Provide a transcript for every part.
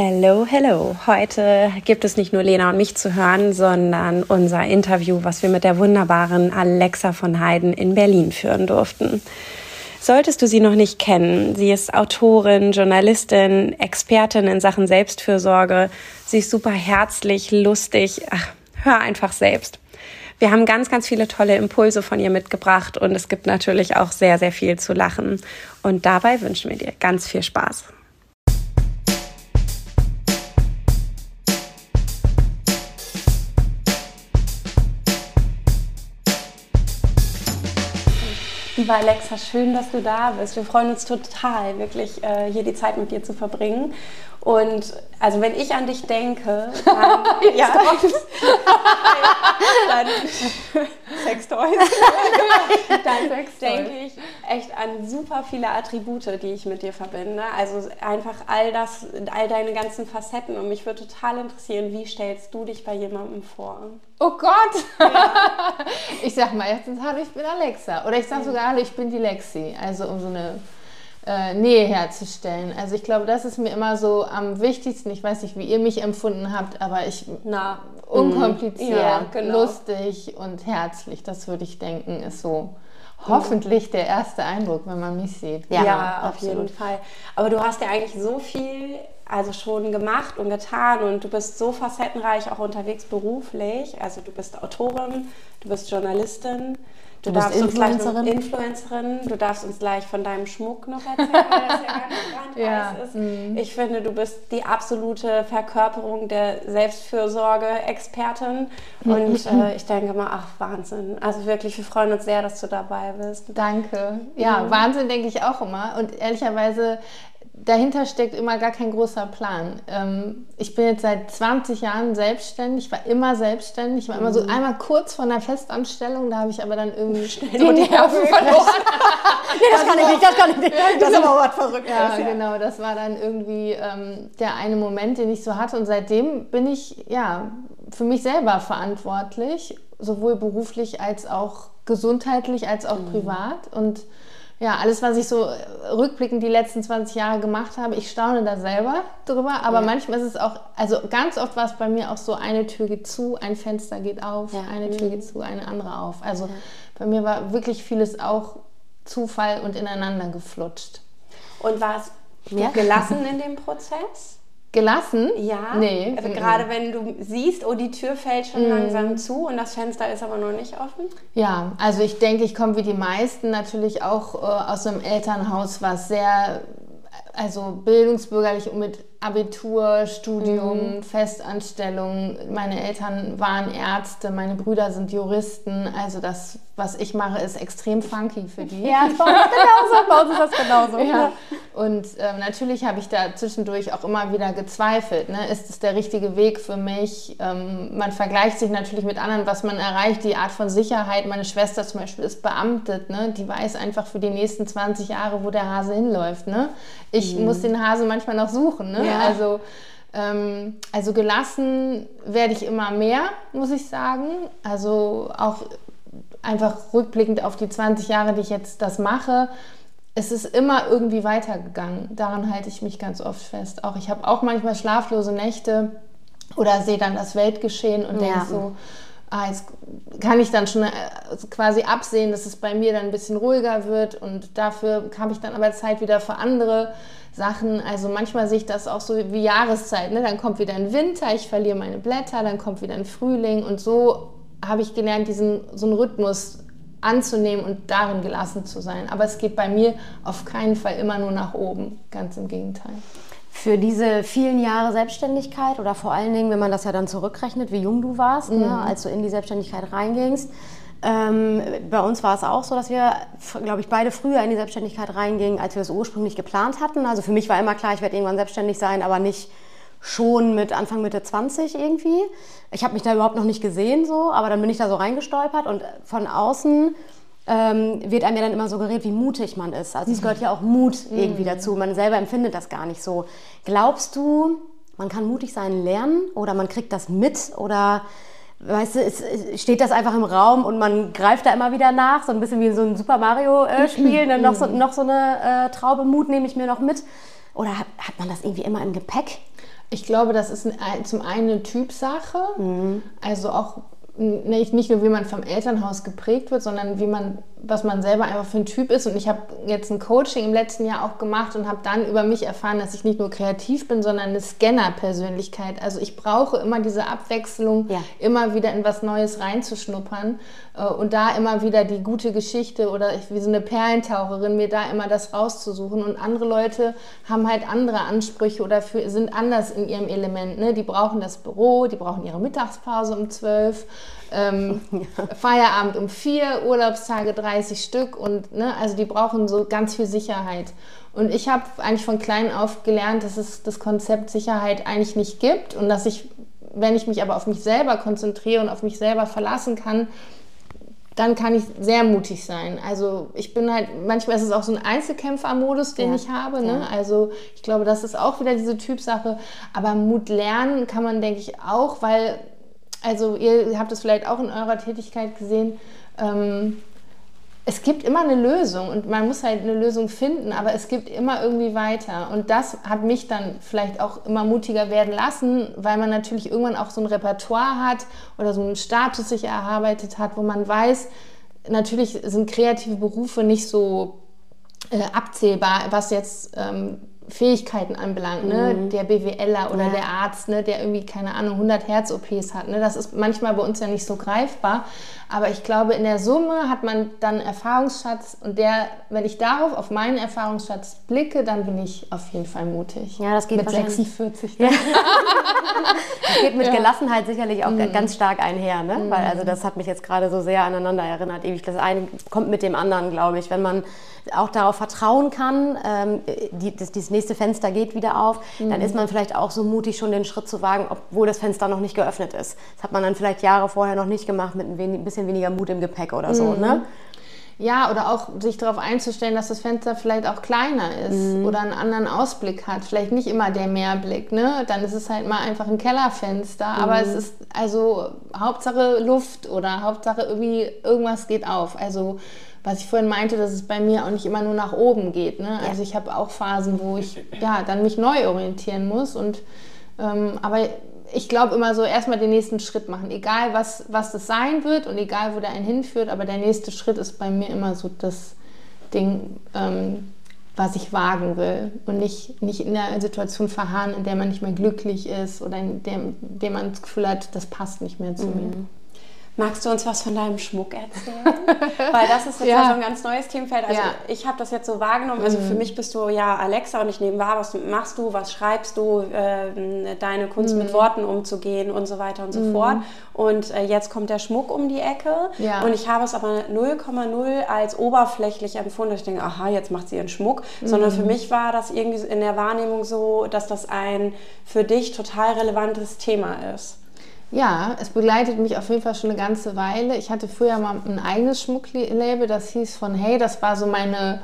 Hello, hello. Heute gibt es nicht nur Lena und mich zu hören, sondern unser Interview, was wir mit der wunderbaren Alexa von Heiden in Berlin führen durften. Solltest du sie noch nicht kennen, sie ist Autorin, Journalistin, Expertin in Sachen Selbstfürsorge. Sie ist super herzlich, lustig. Ach, hör einfach selbst. Wir haben ganz, ganz viele tolle Impulse von ihr mitgebracht und es gibt natürlich auch sehr, sehr viel zu lachen. Und dabei wünschen wir dir ganz viel Spaß. Liebe Alexa, schön, dass du da bist. Wir freuen uns total, wirklich äh, hier die Zeit mit dir zu verbringen. Und also wenn ich an dich denke, dann, ja, dann Sextoys. dann Sex denke ich echt an super viele Attribute, die ich mit dir verbinde. Also einfach all das, all deine ganzen Facetten. Und mich würde total interessieren, wie stellst du dich bei jemandem vor? Oh Gott! Ja. ich sag mal erstens, hallo, ich bin Alexa. Oder ich sag sogar, hallo, ich bin die Lexi. Also um so eine äh, Nähe herzustellen. Also ich glaube, das ist mir immer so am wichtigsten. Ich weiß nicht, wie ihr mich empfunden habt, aber ich Na, unkompliziert, ja, genau. lustig und herzlich. Das würde ich denken, ist so hoffentlich der erste Eindruck, wenn man mich sieht. Ja, ja auf jeden Fall. Aber du hast ja eigentlich so viel also schon gemacht und getan und du bist so facettenreich auch unterwegs beruflich. Also du bist Autorin, du bist Journalistin. Du, du darfst Influencerin. uns gleich Influencerin. Du darfst uns gleich von deinem Schmuck noch erzählen, weil das ja ganz, ganz ja. ist. Mhm. Ich finde, du bist die absolute Verkörperung der Selbstfürsorge-Expertin. Und äh, ich denke mal, ach, Wahnsinn. Also wirklich, wir freuen uns sehr, dass du dabei bist. Danke. Ja, mhm. Wahnsinn denke ich auch immer. Und ehrlicherweise dahinter steckt immer gar kein großer Plan. Ähm, ich bin jetzt seit 20 Jahren selbstständig, ich war immer selbstständig, ich war immer so mhm. einmal kurz vor einer Festanstellung, da habe ich aber dann irgendwie Schnell die Nerven verloren. nee, das, das kann ich nicht, das kann ich nicht. Das ist aber was Verrücktes. Ja, ja, genau, das war dann irgendwie ähm, der eine Moment, den ich so hatte und seitdem bin ich ja für mich selber verantwortlich, sowohl beruflich als auch gesundheitlich als auch mhm. privat und ja, alles, was ich so rückblickend die letzten 20 Jahre gemacht habe, ich staune da selber drüber. Aber ja. manchmal ist es auch, also ganz oft war es bei mir auch so, eine Tür geht zu, ein Fenster geht auf, ja. eine Tür geht zu, eine andere auf. Also ja. bei mir war wirklich vieles auch Zufall und ineinander geflutscht. Und war es gelassen in dem Prozess? Gelassen? Ja. Nee. Also gerade wenn du siehst, oh, die Tür fällt schon mm. langsam zu und das Fenster ist aber noch nicht offen? Ja, also ich denke, ich komme wie die meisten natürlich auch äh, aus einem Elternhaus, was sehr also bildungsbürgerlich und mit Abitur, Studium, mhm. Festanstellung. Meine Eltern waren Ärzte, meine Brüder sind Juristen. Also das, was ich mache, ist extrem funky für die. Ja, bei uns genauso. Bei uns ist das genauso. Ja. Und ähm, natürlich habe ich da zwischendurch auch immer wieder gezweifelt. Ne? Ist es der richtige Weg für mich? Ähm, man vergleicht sich natürlich mit anderen, was man erreicht, die Art von Sicherheit. Meine Schwester zum Beispiel ist beamtet. Ne? Die weiß einfach für die nächsten 20 Jahre, wo der Hase hinläuft. Ne? Ich mhm. muss den Hasen manchmal noch suchen. Ne? Ja. Also, ähm, also gelassen werde ich immer mehr, muss ich sagen. Also auch einfach rückblickend auf die 20 Jahre, die ich jetzt das mache, es ist immer irgendwie weitergegangen. Daran halte ich mich ganz oft fest. Auch ich habe auch manchmal schlaflose Nächte oder sehe dann das Weltgeschehen und ja. denke so, ah, jetzt kann ich dann schon äh, quasi absehen, dass es bei mir dann ein bisschen ruhiger wird und dafür habe ich dann aber Zeit wieder für andere Sachen. Also manchmal sehe ich das auch so wie Jahreszeit. Ne? Dann kommt wieder ein Winter, ich verliere meine Blätter, dann kommt wieder ein Frühling und so habe ich gelernt, diesen so einen Rhythmus anzunehmen und darin gelassen zu sein. Aber es geht bei mir auf keinen Fall immer nur nach oben, ganz im Gegenteil. Für diese vielen Jahre Selbstständigkeit oder vor allen Dingen, wenn man das ja dann zurückrechnet, wie jung du warst, ne, mhm. ne, als du in die Selbstständigkeit reingingst, ähm, bei uns war es auch so, dass wir, glaube ich, beide früher in die Selbstständigkeit reingingen, als wir es ursprünglich geplant hatten. Also für mich war immer klar, ich werde irgendwann selbstständig sein, aber nicht schon mit Anfang Mitte 20 irgendwie. Ich habe mich da überhaupt noch nicht gesehen so, aber dann bin ich da so reingestolpert und von außen ähm, wird einem ja dann immer suggeriert, wie mutig man ist. Also es gehört ja auch Mut irgendwie mhm. dazu. Man selber empfindet das gar nicht so. Glaubst du, man kann mutig sein lernen oder man kriegt das mit oder weißt du, es steht das einfach im Raum und man greift da immer wieder nach, so ein bisschen wie so ein Super Mario-Spiel. Ne? noch, so, noch so eine äh, Traube Mut nehme ich mir noch mit. Oder hat, hat man das irgendwie immer im Gepäck? Ich glaube, das ist ein, zum einen eine Typsache, mhm. also auch nicht, nicht nur, wie man vom Elternhaus geprägt wird, sondern wie man, was man selber einfach für ein Typ ist. Und ich habe jetzt ein Coaching im letzten Jahr auch gemacht und habe dann über mich erfahren, dass ich nicht nur kreativ bin, sondern eine Scanner-Persönlichkeit. Also ich brauche immer diese Abwechslung, ja. immer wieder in was Neues reinzuschnuppern äh, und da immer wieder die gute Geschichte oder wie so eine Perlentaucherin, mir da immer das rauszusuchen. Und andere Leute haben halt andere Ansprüche oder für, sind anders in ihrem Element. Ne? Die brauchen das Büro, die brauchen ihre Mittagspause um zwölf ähm, ja. Feierabend um vier, Urlaubstage 30 Stück und ne, also die brauchen so ganz viel Sicherheit. Und ich habe eigentlich von klein auf gelernt, dass es das Konzept Sicherheit eigentlich nicht gibt und dass ich, wenn ich mich aber auf mich selber konzentriere und auf mich selber verlassen kann, dann kann ich sehr mutig sein. Also ich bin halt, manchmal ist es auch so ein Einzelkämpfermodus, den ja, ich habe. Ne? Ja. Also ich glaube, das ist auch wieder diese Typsache. Aber Mut lernen kann man, denke ich, auch, weil also ihr habt es vielleicht auch in eurer Tätigkeit gesehen, ähm, es gibt immer eine Lösung und man muss halt eine Lösung finden, aber es gibt immer irgendwie weiter. Und das hat mich dann vielleicht auch immer mutiger werden lassen, weil man natürlich irgendwann auch so ein Repertoire hat oder so einen Status sich erarbeitet hat, wo man weiß, natürlich sind kreative Berufe nicht so äh, abzählbar, was jetzt ähm, Fähigkeiten anbelangt, ne? Mhm. der BWLer oder ja. der Arzt, ne? der irgendwie, keine Ahnung, 100 Herz-OPs hat. Ne? Das ist manchmal bei uns ja nicht so greifbar. Aber ich glaube, in der Summe hat man dann Erfahrungsschatz und der, wenn ich darauf, auf meinen Erfahrungsschatz blicke, dann bin ich auf jeden Fall mutig. Ja, das geht mit 46. Ne? das geht mit ja. Gelassenheit sicherlich auch mhm. ganz stark einher, ne? Mhm. Weil also das hat mich jetzt gerade so sehr aneinander erinnert. Ewig, das eine kommt mit dem anderen, glaube ich. Wenn man auch darauf vertrauen kann, ähm, die, das, dieses nächste Fenster geht wieder auf, mhm. dann ist man vielleicht auch so mutig, schon den Schritt zu wagen, obwohl das Fenster noch nicht geöffnet ist. Das hat man dann vielleicht Jahre vorher noch nicht gemacht mit ein bisschen weniger Mut im Gepäck oder so. Ne? Mhm. Ja, oder auch sich darauf einzustellen, dass das Fenster vielleicht auch kleiner ist mhm. oder einen anderen Ausblick hat. Vielleicht nicht immer der Meerblick, ne? Dann ist es halt mal einfach ein Kellerfenster. Mhm. Aber es ist also Hauptsache Luft oder Hauptsache irgendwie irgendwas geht auf. Also was ich vorhin meinte, dass es bei mir auch nicht immer nur nach oben geht. Ne? Also ich habe auch Phasen, wo ich ja dann mich neu orientieren muss. Und ähm, aber ich glaube immer so, erstmal den nächsten Schritt machen. Egal, was, was das sein wird und egal, wo der einen hinführt, aber der nächste Schritt ist bei mir immer so das Ding, ähm, was ich wagen will. Und nicht, nicht in der Situation verharren, in der man nicht mehr glücklich ist oder in der, in der man das Gefühl hat, das passt nicht mehr zu mhm. mir. Magst du uns was von deinem Schmuck erzählen? Weil das ist jetzt ja. so ein ganz neues Themenfeld. Also ja. ich habe das jetzt so wahrgenommen. Also für mhm. mich bist du ja Alexa und ich nehme wahr, was machst du, was schreibst du, äh, deine Kunst mhm. mit Worten umzugehen und so weiter und so mhm. fort. Und äh, jetzt kommt der Schmuck um die Ecke ja. und ich habe es aber 0,0 als oberflächlich empfunden. Ich denke, aha, jetzt macht sie ihren Schmuck. Sondern für mhm. mich war das irgendwie in der Wahrnehmung so, dass das ein für dich total relevantes Thema ist. Ja, es begleitet mich auf jeden Fall schon eine ganze Weile. Ich hatte früher mal ein eigenes Schmucklabel, das hieß von Hey, das war so meine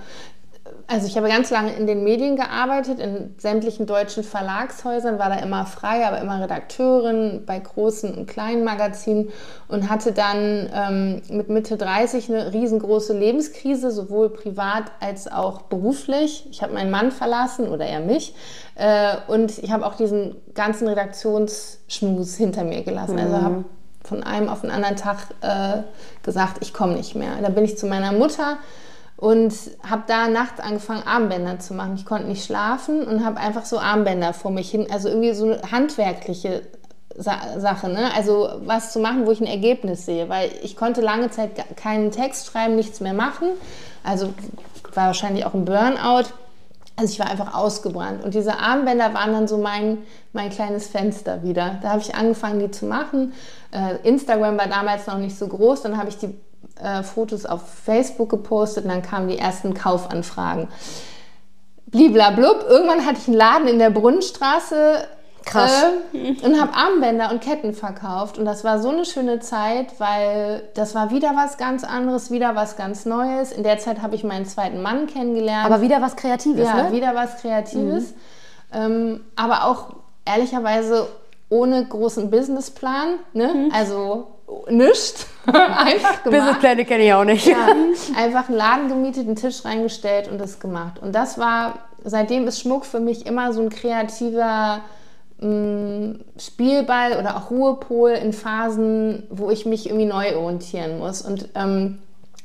also ich habe ganz lange in den Medien gearbeitet, in sämtlichen deutschen Verlagshäusern, war da immer frei, aber immer Redakteurin bei großen und kleinen Magazinen und hatte dann ähm, mit Mitte 30 eine riesengroße Lebenskrise, sowohl privat als auch beruflich. Ich habe meinen Mann verlassen oder er mich äh, und ich habe auch diesen ganzen Redaktionsschmus hinter mir gelassen. Also mhm. Habe von einem auf den anderen Tag äh, gesagt, ich komme nicht mehr. Da bin ich zu meiner Mutter und habe da nachts angefangen, Armbänder zu machen. Ich konnte nicht schlafen und habe einfach so Armbänder vor mich hin, also irgendwie so eine handwerkliche Sa Sache, ne? also was zu machen, wo ich ein Ergebnis sehe, weil ich konnte lange Zeit keinen Text schreiben, nichts mehr machen, also war wahrscheinlich auch ein Burnout. Also ich war einfach ausgebrannt. Und diese Armbänder waren dann so mein, mein kleines Fenster wieder. Da habe ich angefangen, die zu machen. Äh, Instagram war damals noch nicht so groß. Dann habe ich die äh, Fotos auf Facebook gepostet und dann kamen die ersten Kaufanfragen. Bliblablub. Irgendwann hatte ich einen Laden in der Brunnenstraße Krass. Äh, und habe Armbänder und Ketten verkauft. Und das war so eine schöne Zeit, weil das war wieder was ganz anderes, wieder was ganz Neues. In der Zeit habe ich meinen zweiten Mann kennengelernt. Aber wieder was Kreatives, ja, ne? wieder was Kreatives. Mhm. Ähm, aber auch ehrlicherweise ohne großen Businessplan. Ne? Mhm. Also nichts. einfach gemacht. Businesspläne kenne ich auch nicht. Ja, einfach einen Laden gemietet, einen Tisch reingestellt und das gemacht. Und das war, seitdem ist Schmuck für mich immer so ein kreativer mh, Spielball oder auch Ruhepol in Phasen, wo ich mich irgendwie neu orientieren muss. Und ähm,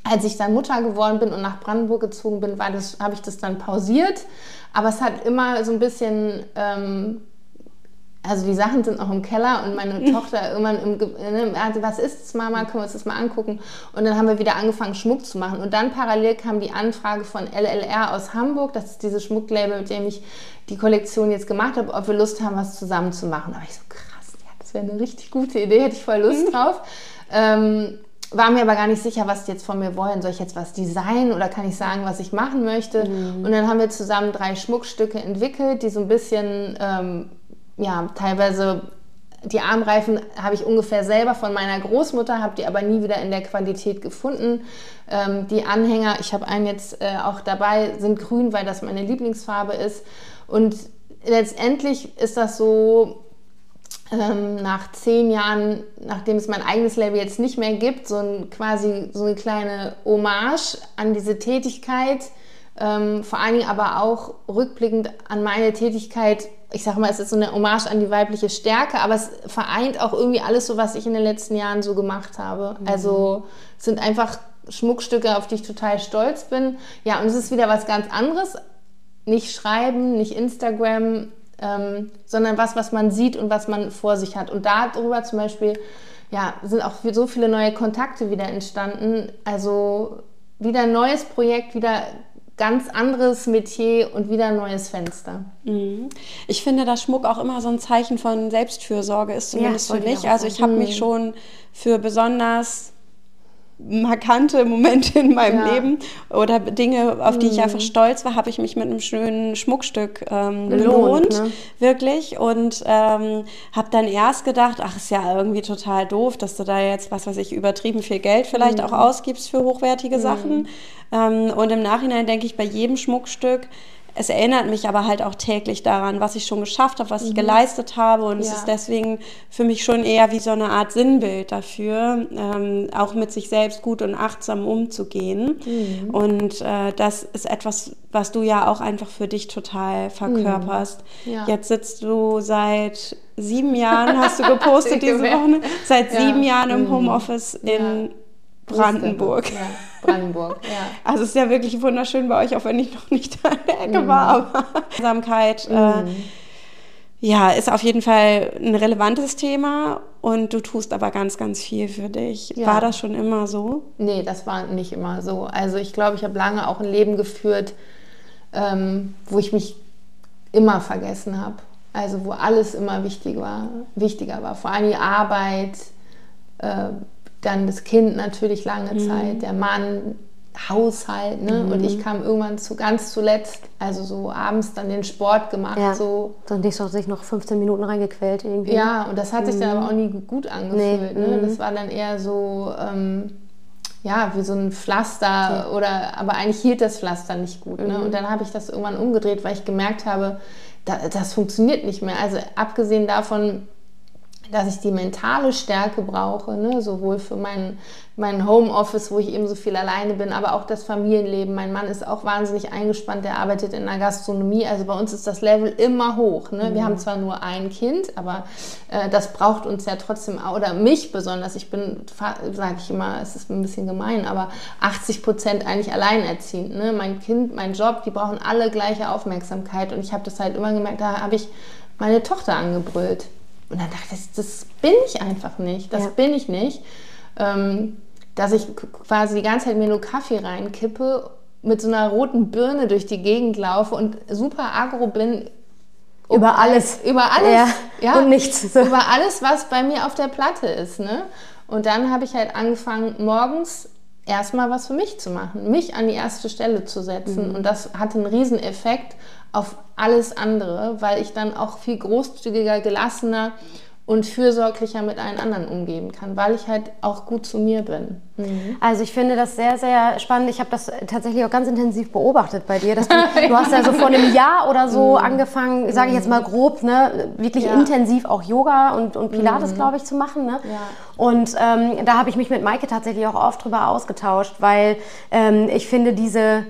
als ich dann Mutter geworden bin und nach Brandenburg gezogen bin, habe ich das dann pausiert. Aber es hat immer so ein bisschen ähm, also die Sachen sind auch im Keller und meine Tochter irgendwann im, ne, also was ist das, Mama, können wir uns das mal angucken? Und dann haben wir wieder angefangen, Schmuck zu machen. Und dann parallel kam die Anfrage von LLR aus Hamburg, das ist dieses Schmucklabel, mit dem ich die Kollektion jetzt gemacht habe, ob wir Lust haben, was zusammen zu machen. Aber ich so, krass, ja, das wäre eine richtig gute Idee, hätte ich voll Lust drauf. Ähm, war mir aber gar nicht sicher, was die jetzt von mir wollen. Soll ich jetzt was designen oder kann ich sagen, was ich machen möchte? Mhm. Und dann haben wir zusammen drei Schmuckstücke entwickelt, die so ein bisschen ähm, ja, teilweise die Armreifen habe ich ungefähr selber von meiner Großmutter, habe die aber nie wieder in der Qualität gefunden. Ähm, die Anhänger, ich habe einen jetzt äh, auch dabei, sind grün, weil das meine Lieblingsfarbe ist. Und letztendlich ist das so, ähm, nach zehn Jahren, nachdem es mein eigenes Label jetzt nicht mehr gibt, so ein, quasi so eine kleine Hommage an diese Tätigkeit, ähm, vor allen Dingen aber auch rückblickend an meine Tätigkeit ich sage mal, es ist so eine Hommage an die weibliche Stärke, aber es vereint auch irgendwie alles so, was ich in den letzten Jahren so gemacht habe. Mhm. Also es sind einfach Schmuckstücke, auf die ich total stolz bin. Ja, und es ist wieder was ganz anderes. Nicht schreiben, nicht Instagram, ähm, sondern was, was man sieht und was man vor sich hat. Und darüber zum Beispiel, ja, sind auch so viele neue Kontakte wieder entstanden. Also wieder ein neues Projekt, wieder ganz anderes Metier und wieder ein neues Fenster. Mhm. Ich finde, dass Schmuck auch immer so ein Zeichen von Selbstfürsorge ist, zumindest ja, für mich. Also ich habe mich mhm. schon für besonders markante Momente in meinem ja. Leben oder Dinge, auf die ich mhm. einfach stolz war, habe ich mich mit einem schönen Schmuckstück ähm, belohnt, ne? wirklich. Und ähm, habe dann erst gedacht, ach, ist ja irgendwie total doof, dass du da jetzt, was weiß ich, übertrieben viel Geld vielleicht mhm. auch ausgibst für hochwertige mhm. Sachen. Ähm, und im Nachhinein denke ich bei jedem Schmuckstück, es erinnert mich aber halt auch täglich daran, was ich schon geschafft habe, was mhm. ich geleistet habe. Und ja. es ist deswegen für mich schon eher wie so eine Art Sinnbild dafür, ähm, auch mit sich selbst gut und achtsam umzugehen. Mhm. Und äh, das ist etwas, was du ja auch einfach für dich total verkörperst. Mhm. Ja. Jetzt sitzt du seit sieben Jahren, hast du gepostet diese Woche, seit ja. sieben Jahren im mhm. Homeoffice in Brandenburg. Brandenburg, ja. Also es ist ja wirklich wunderschön bei euch, auch wenn ich noch nicht an der Ecke mhm. war. Aber Einsamkeit äh, mhm. äh, ja, ist auf jeden Fall ein relevantes Thema und du tust aber ganz, ganz viel für dich. Ja. War das schon immer so? Nee, das war nicht immer so. Also ich glaube, ich habe lange auch ein Leben geführt, ähm, wo ich mich immer vergessen habe. Also wo alles immer wichtig war, wichtiger war. Vor allem die Arbeit, äh, dann das Kind natürlich lange mhm. Zeit, der Mann, Haushalt, ne? Mhm. Und ich kam irgendwann zu ganz zuletzt, also so abends dann den Sport gemacht. Ja. So. Dann dich sich noch 15 Minuten reingequält irgendwie. Ja, und das hat mhm. sich dann mhm. aber auch nie gut angefühlt. Nee. Ne? Mhm. Das war dann eher so, ähm, ja, wie so ein Pflaster okay. oder, aber eigentlich hielt das Pflaster nicht gut. Ne? Mhm. Und dann habe ich das irgendwann umgedreht, weil ich gemerkt habe, da, das funktioniert nicht mehr. Also abgesehen davon, dass ich die mentale Stärke brauche, ne? sowohl für mein, mein Homeoffice, wo ich eben so viel alleine bin, aber auch das Familienleben. Mein Mann ist auch wahnsinnig eingespannt, der arbeitet in der Gastronomie. Also bei uns ist das Level immer hoch. Ne? Mhm. Wir haben zwar nur ein Kind, aber äh, das braucht uns ja trotzdem, oder mich besonders. Ich bin, sage ich immer, es ist ein bisschen gemein, aber 80 Prozent eigentlich alleinerziehend. Ne? Mein Kind, mein Job, die brauchen alle gleiche Aufmerksamkeit. Und ich habe das halt immer gemerkt, da habe ich meine Tochter angebrüllt. Und dann dachte ich, das bin ich einfach nicht. Das ja. bin ich nicht. Ähm, dass ich quasi die ganze Zeit mir nur Kaffee reinkippe, mit so einer roten Birne durch die Gegend laufe und super agro bin. Über alles. Über alles. Ja. ja. Und nichts. So. Über alles, was bei mir auf der Platte ist. Ne? Und dann habe ich halt angefangen, morgens erstmal was für mich zu machen, mich an die erste Stelle zu setzen. Mhm. Und das hatte einen riesen Effekt auf alles andere, weil ich dann auch viel großzügiger, gelassener und fürsorglicher mit allen anderen umgehen kann, weil ich halt auch gut zu mir bin. Mhm. Also ich finde das sehr, sehr spannend. Ich habe das tatsächlich auch ganz intensiv beobachtet bei dir. Dass du, du hast ja so vor einem Jahr oder so mhm. angefangen, sage ich jetzt mal grob, ne, wirklich ja. intensiv auch Yoga und, und Pilates, mhm. glaube ich, zu machen. Ne? Ja. Und ähm, da habe ich mich mit Maike tatsächlich auch oft drüber ausgetauscht, weil ähm, ich finde diese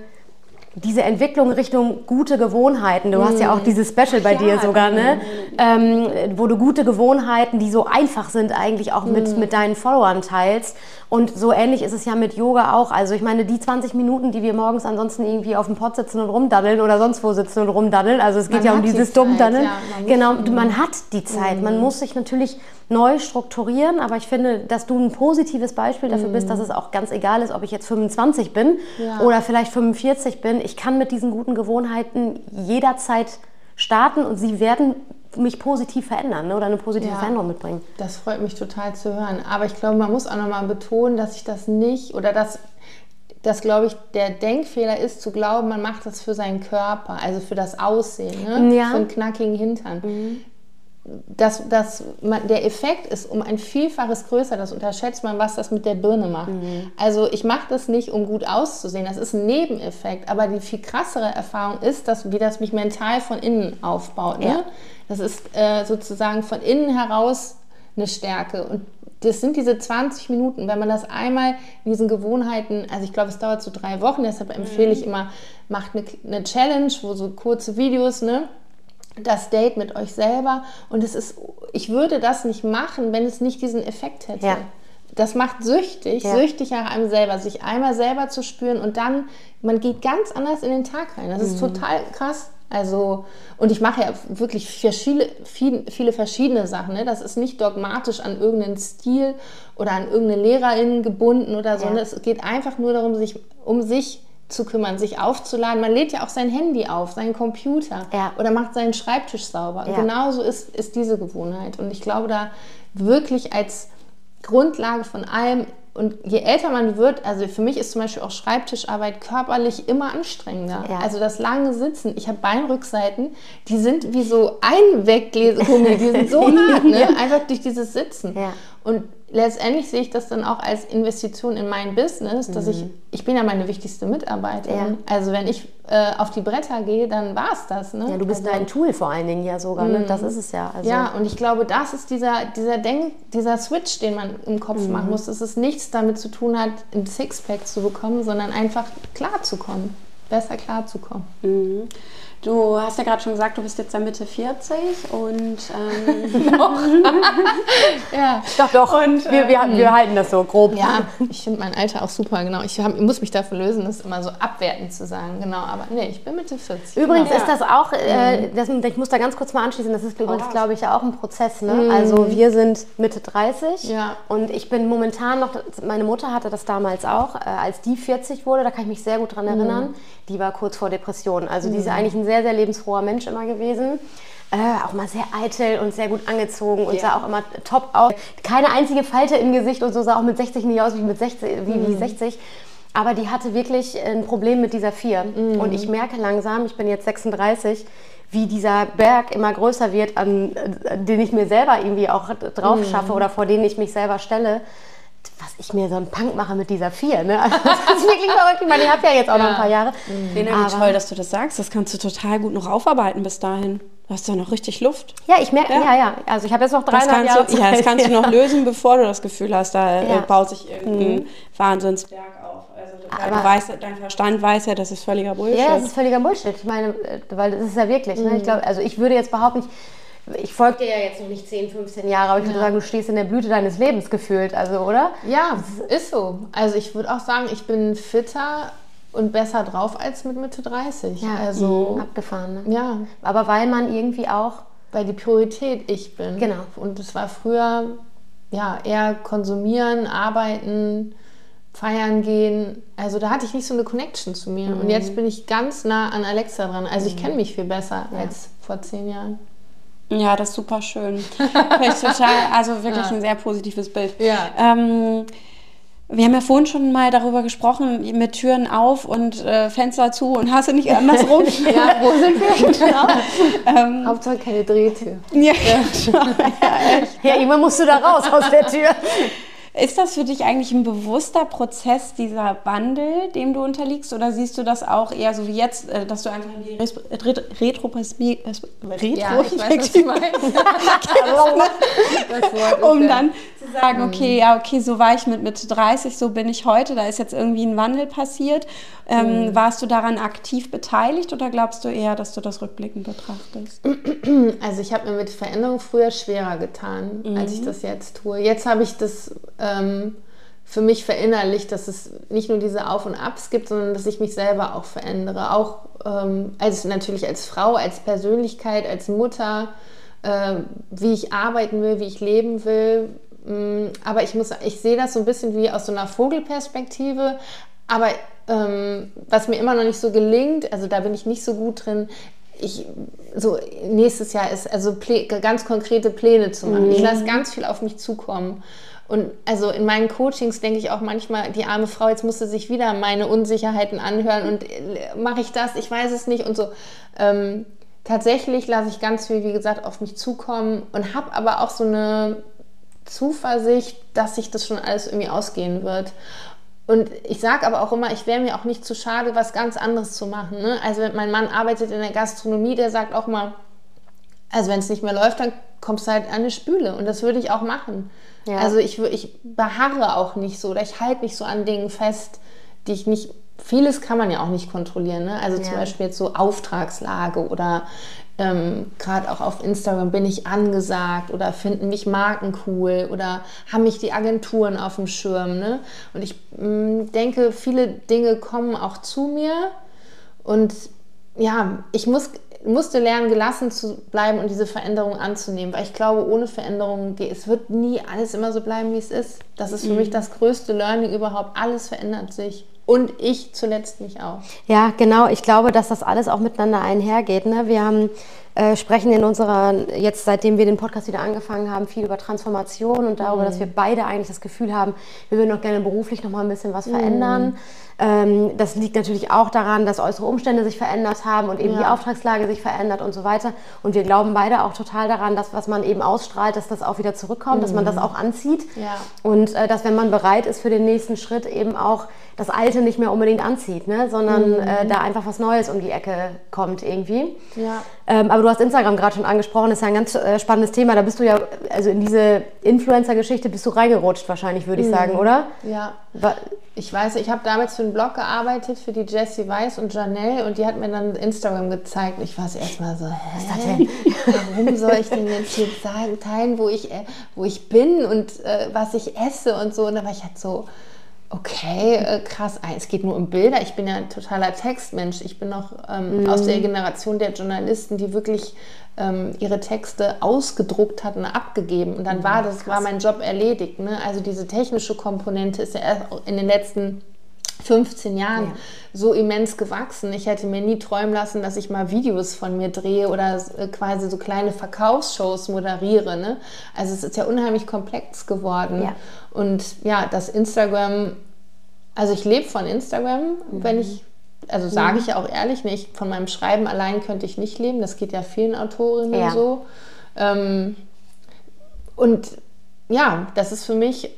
diese Entwicklung Richtung gute Gewohnheiten. Du mm. hast ja auch mhm. dieses Special bei ja, dir sogar, ne? Ähm, wo du gute Gewohnheiten, die so einfach sind, eigentlich auch mm. mit, mhm. mit deinen Followern teilst. Und so ähnlich ist es ja mit Yoga auch. Also ich meine, die 20 Minuten, die wir morgens ansonsten irgendwie auf dem Pott sitzen und rumdaddeln oder sonst wo sitzen und rumdaddeln, also es geht man ja um dieses Dummdaddeln. Ja, genau, man hat die Zeit. Man muss sich natürlich neu strukturieren, aber ich finde, dass du ein positives Beispiel dafür bist, dass es auch ganz egal ist, ob ich jetzt 25 bin ja. oder vielleicht 45 bin. Ich kann mit diesen guten Gewohnheiten jederzeit starten und sie werden mich positiv verändern ne? oder eine positive ja, Veränderung mitbringen. Das freut mich total zu hören. Aber ich glaube, man muss auch nochmal betonen, dass ich das nicht oder dass das, glaube ich, der Denkfehler ist, zu glauben, man macht das für seinen Körper, also für das Aussehen, ne? ja. für einen knackigen Hintern. Mhm. Das, das, der Effekt ist um ein Vielfaches größer, das unterschätzt man, was das mit der Birne macht. Mhm. Also ich mache das nicht, um gut auszusehen, das ist ein Nebeneffekt, aber die viel krassere Erfahrung ist, dass, wie das mich mental von innen aufbaut. Ne? Ja. Das ist äh, sozusagen von innen heraus eine Stärke. Und das sind diese 20 Minuten, wenn man das einmal in diesen Gewohnheiten, also ich glaube, es dauert so drei Wochen, deshalb empfehle ich mhm. immer, macht eine, eine Challenge, wo so kurze Videos, ne? Das Date mit euch selber. Und es ist, ich würde das nicht machen, wenn es nicht diesen Effekt hätte. Ja. Das macht süchtig, ja. süchtig nach einem selber, sich einmal selber zu spüren und dann, man geht ganz anders in den Tag rein. Das ist mhm. total krass. Also, und ich mache ja wirklich viele, viele, viele verschiedene Sachen. Ne? Das ist nicht dogmatisch an irgendeinen Stil oder an irgendeine Lehrerin gebunden oder so. Ja. Es geht einfach nur darum, sich um sich zu kümmern, sich aufzuladen. Man lädt ja auch sein Handy auf, seinen Computer ja. oder macht seinen Schreibtisch sauber. Ja. Genauso ist, ist diese Gewohnheit. Und ich glaube, da wirklich als Grundlage von allem und je älter man wird, also für mich ist zum Beispiel auch Schreibtischarbeit körperlich immer anstrengender. Ja. Also das lange Sitzen, ich habe Beinrückseiten, die sind wie so Einweggummi, die sind so hart, ne? einfach durch dieses Sitzen. Ja. Und letztendlich sehe ich das dann auch als Investition in mein Business, dass mhm. ich, ich bin ja meine wichtigste Mitarbeiterin. Ja. Also wenn ich äh, auf die Bretter gehe, dann war es das. Ne? Ja, du bist also, dein Tool vor allen Dingen ja sogar, mhm. ne? das ist es ja. Also. Ja, und ich glaube, das ist dieser, dieser Denk, dieser Switch, den man im Kopf mhm. machen muss, dass es nichts damit zu tun hat, ein Sixpack zu bekommen, sondern einfach klarzukommen, besser klarzukommen. Mhm. Du hast ja gerade schon gesagt, du bist jetzt ja Mitte 40 und ähm, noch. ja, doch, doch. Und, wir, wir, wir, ähm, halten das so grob. Ja, ich finde mein Alter auch super, genau. Ich, hab, ich muss mich dafür lösen, das immer so abwertend zu sagen. Genau, aber nee, ich bin Mitte 40. Übrigens genau. ist das auch, äh, mhm. das, ich muss da ganz kurz mal anschließen, das ist übrigens, glaube ich, auch ein Prozess. Ne? Mhm. Also wir sind Mitte 30 ja. und ich bin momentan noch, meine Mutter hatte das damals auch, äh, als die 40 wurde, da kann ich mich sehr gut dran mhm. erinnern, mhm. die war kurz vor Depression. Also die ist mhm. eigentlich ein sehr, sehr lebensfroher Mensch immer gewesen. Äh, auch mal sehr eitel und sehr gut angezogen und yeah. sah auch immer top aus. Keine einzige Falte im Gesicht und so sah auch mit 60 nicht aus wie mit 60, wie, mm. wie 60. Mhm. Aber die hatte wirklich ein Problem mit dieser 4. Mm. Und ich merke langsam, ich bin jetzt 36, wie dieser Berg immer größer wird, an, an den ich mir selber irgendwie auch drauf mhm. schaffe mm. oder vor denen ich mich selber stelle was ich mir so einen Punk mache mit dieser vier. Ne? Also das ist wirklich verrückt. Ich meine, ich habe ja jetzt auch ja. noch ein paar Jahre. Mhm. Lena, wie toll, dass du das sagst. Das kannst du total gut noch aufarbeiten bis dahin. Du hast doch noch richtig Luft. Ja, ich merke, ja. ja, ja. Also ich habe jetzt noch dreieinhalb Jahre du, Ja, das kannst du noch lösen, bevor du das Gefühl hast, da äh, ja. baut sich irgendein mhm. Wahnsinnsberg auf. Also weißt, dein Verstand weiß ja, das ist völliger Bullshit. Ja, das ist völliger Bullshit. Ich meine, äh, weil das ist ja wirklich. Mhm. Ne? Ich glaube, also ich würde jetzt behaupten, ich, ich folge dir ja jetzt noch nicht 10, 15 Jahre, aber ich würde sagen, du stehst in der Blüte deines Lebens gefühlt, also oder? Ja, ist so. Also ich würde auch sagen, ich bin fitter und besser drauf als mit Mitte 30. Ja, also mhm. abgefahren. Ne? Ja. Aber weil man irgendwie auch weil die Priorität ich bin. Genau. Und es war früher ja eher konsumieren, arbeiten, feiern gehen. Also da hatte ich nicht so eine Connection zu mir. Mhm. Und jetzt bin ich ganz nah an Alexa dran. Also ich mhm. kenne mich viel besser ja. als vor zehn Jahren. Ja, das ist super schön. total, also wirklich ja. ein sehr positives Bild. Ja. Ähm, wir haben ja vorhin schon mal darüber gesprochen, mit Türen auf und äh, Fenster zu und hast du nicht andersrum. ja, wo sind wir? genau. ähm, Hauptsache keine Drehtür. Ja, ja. ja, ja, irgendwann musst du da raus aus der Tür. Ist das für dich eigentlich ein bewusster Prozess, dieser Wandel, dem du unterliegst? Oder siehst du das auch eher so wie jetzt, äh, dass du einfach in die Retroperspektive Retro ja, ich weiß, was um dann zu sagen, mhm. okay, ja, okay, so war ich mit Mitte 30, so bin ich heute, da ist jetzt irgendwie ein Wandel passiert. Ähm, mhm. Warst du daran aktiv beteiligt oder glaubst du eher, dass du das rückblickend betrachtest? Also ich habe mir mit Veränderung früher schwerer getan, mhm. als ich das jetzt tue. Jetzt habe ich das ähm, für mich verinnerlicht, dass es nicht nur diese Auf und Abs gibt, sondern dass ich mich selber auch verändere. Auch ähm, also natürlich als Frau, als Persönlichkeit, als Mutter, äh, wie ich arbeiten will, wie ich leben will. Mm, aber ich muss, ich sehe das so ein bisschen wie aus so einer Vogelperspektive. Aber ähm, was mir immer noch nicht so gelingt, also da bin ich nicht so gut drin, ich, so nächstes Jahr ist also ganz konkrete Pläne zu machen. Mhm. Ich lasse ganz viel auf mich zukommen. Und also in meinen Coachings denke ich auch manchmal, die arme Frau, jetzt musste sich wieder meine Unsicherheiten anhören und äh, mache ich das, ich weiß es nicht und so. Ähm, tatsächlich lasse ich ganz viel, wie gesagt, auf mich zukommen und habe aber auch so eine Zuversicht, dass sich das schon alles irgendwie ausgehen wird. Und ich sage aber auch immer, ich wäre mir auch nicht zu schade, was ganz anderes zu machen. Ne? Also mein Mann arbeitet in der Gastronomie, der sagt auch mal, also wenn es nicht mehr läuft, dann kommst du halt an eine Spüle. Und das würde ich auch machen. Ja. Also ich, ich beharre auch nicht so oder ich halte mich so an Dingen fest, die ich nicht vieles kann man ja auch nicht kontrollieren. Ne? Also ja. zum Beispiel jetzt so Auftragslage oder ähm, gerade auch auf Instagram bin ich angesagt oder finden mich Marken cool oder haben mich die Agenturen auf dem Schirm. Ne? Und ich mh, mm, denke, viele Dinge kommen auch zu mir und ja, ich muss, musste lernen, gelassen zu bleiben und diese Veränderung anzunehmen, weil ich glaube, ohne Veränderung, es wird nie alles immer so bleiben, wie es ist. Das ist für mhm. mich das größte Learning überhaupt. Alles verändert sich und ich zuletzt mich auch. Ja, genau. Ich glaube, dass das alles auch miteinander einhergeht. Ne? Wir haben, äh, sprechen in unserer, jetzt seitdem wir den Podcast wieder angefangen haben, viel über Transformation und darüber, mhm. dass wir beide eigentlich das Gefühl haben, wir würden auch gerne beruflich noch mal ein bisschen was verändern. Mhm. Ähm, das liegt natürlich auch daran, dass äußere Umstände sich verändert haben und eben ja. die Auftragslage sich verändert und so weiter. Und wir glauben beide auch total daran, dass was man eben ausstrahlt, dass das auch wieder zurückkommt, mhm. dass man das mhm. auch anzieht. Ja. Und äh, dass wenn man bereit ist für den nächsten Schritt, eben auch das Alte nicht mehr unbedingt anzieht, ne? sondern mhm. äh, da einfach was Neues um die Ecke kommt irgendwie. Ja. Ähm, aber du hast Instagram gerade schon angesprochen, das ist ja ein ganz äh, spannendes Thema. Da bist du ja, also in diese Influencer-Geschichte bist du reingerutscht wahrscheinlich, würde ich mhm. sagen, oder? Ja. Ich weiß, ich habe damals für einen Blog gearbeitet, für die Jessie Weiss und Janelle und die hat mir dann Instagram gezeigt. Ich war es erstmal so, hä? warum soll ich denn jetzt hier sagen, teilen, wo ich, äh, wo ich bin und äh, was ich esse und so. Und da war ich halt so, okay, äh, krass, es geht nur um Bilder. Ich bin ja ein totaler Textmensch. Ich bin noch ähm, mm. aus der Generation der Journalisten, die wirklich ähm, ihre Texte ausgedruckt hatten, abgegeben. Und dann mhm, war das, war mein Job erledigt. Ne? Also diese technische Komponente ist ja erst in den letzten 15 Jahren ja. so immens gewachsen. Ich hätte mir nie träumen lassen, dass ich mal Videos von mir drehe oder äh, quasi so kleine Verkaufsshows moderiere. Ne? Also es ist ja unheimlich komplex geworden. Ja. Und ja, das Instagram, also ich lebe von Instagram, mhm. wenn ich, also sage ich ja auch ehrlich, nicht, von meinem Schreiben allein könnte ich nicht leben. Das geht ja vielen Autorinnen ja. so. Ähm, und ja, das ist für mich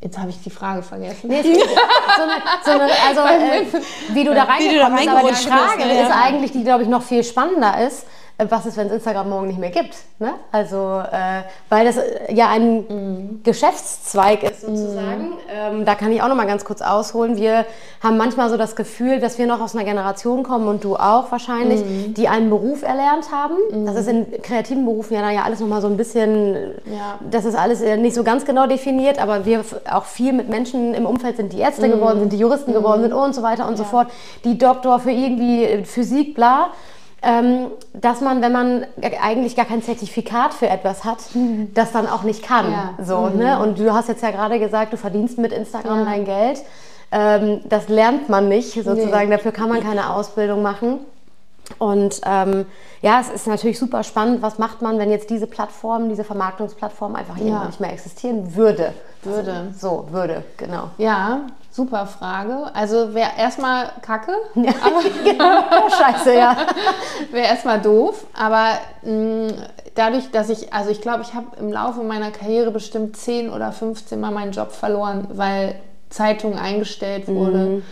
Jetzt habe ich die Frage vergessen. Nee, so eine, so eine, also, äh, wie du da reingekommen bist, aber die Frage ist eigentlich, die, glaube ich, noch viel spannender ist, was ist, wenn es Instagram morgen nicht mehr gibt? Ne? Also, äh, weil das äh, ja ein mhm. Geschäftszweig ist sozusagen. Mhm. Ähm, da kann ich auch noch mal ganz kurz ausholen. Wir haben manchmal so das Gefühl, dass wir noch aus einer Generation kommen und du auch wahrscheinlich, mhm. die einen Beruf erlernt haben. Das ist in kreativen Berufen ja, ja alles noch mal so ein bisschen, ja. das ist alles äh, nicht so ganz genau definiert, aber wir auch viel mit Menschen im Umfeld sind, die Ärzte mhm. geworden sind, die Juristen geworden mhm. sind und so weiter und ja. so fort, die Doktor für irgendwie äh, Physik, bla dass man, wenn man eigentlich gar kein Zertifikat für etwas hat, mhm. das dann auch nicht kann. Ja. So, mhm. ne? Und du hast jetzt ja gerade gesagt, du verdienst mit Instagram ja. dein Geld. Ähm, das lernt man nicht, sozusagen. Nee. Dafür kann man keine Ausbildung machen. Und ähm, ja, es ist natürlich super spannend, was macht man, wenn jetzt diese Plattform, diese Vermarktungsplattform einfach ja. nicht mehr existieren würde. Würde. So, würde, genau. Ja, Super Frage. Also wäre erstmal Kacke. Ja. Aber Scheiße, ja. wäre erstmal doof. Aber mh, dadurch, dass ich, also ich glaube, ich habe im Laufe meiner Karriere bestimmt 10 oder 15 Mal meinen Job verloren, weil Zeitungen eingestellt wurde, mhm.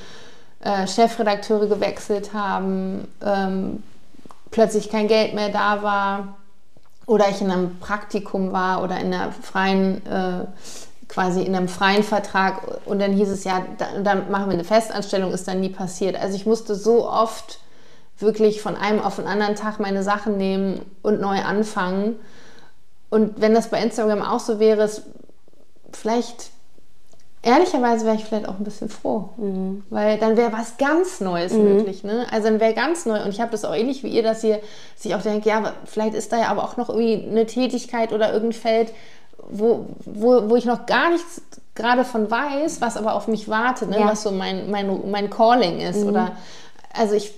äh, Chefredakteure gewechselt haben, ähm, plötzlich kein Geld mehr da war oder ich in einem Praktikum war oder in einer freien äh, quasi in einem freien Vertrag und dann hieß es ja, dann, dann machen wir eine Festanstellung, ist dann nie passiert. Also ich musste so oft wirklich von einem auf den anderen Tag meine Sachen nehmen und neu anfangen. Und wenn das bei Instagram auch so wäre, ist vielleicht ehrlicherweise wäre ich vielleicht auch ein bisschen froh, mhm. weil dann wäre was ganz Neues mhm. möglich. Ne? Also dann wäre ganz neu und ich habe das auch ähnlich wie ihr, dass ihr sich auch denkt, ja, vielleicht ist da ja aber auch noch irgendwie eine Tätigkeit oder irgendein Feld, wo, wo, wo ich noch gar nichts gerade von weiß, was aber auf mich wartet, ne? Ja. was so mein, mein, mein Calling ist. Mhm. Oder also ich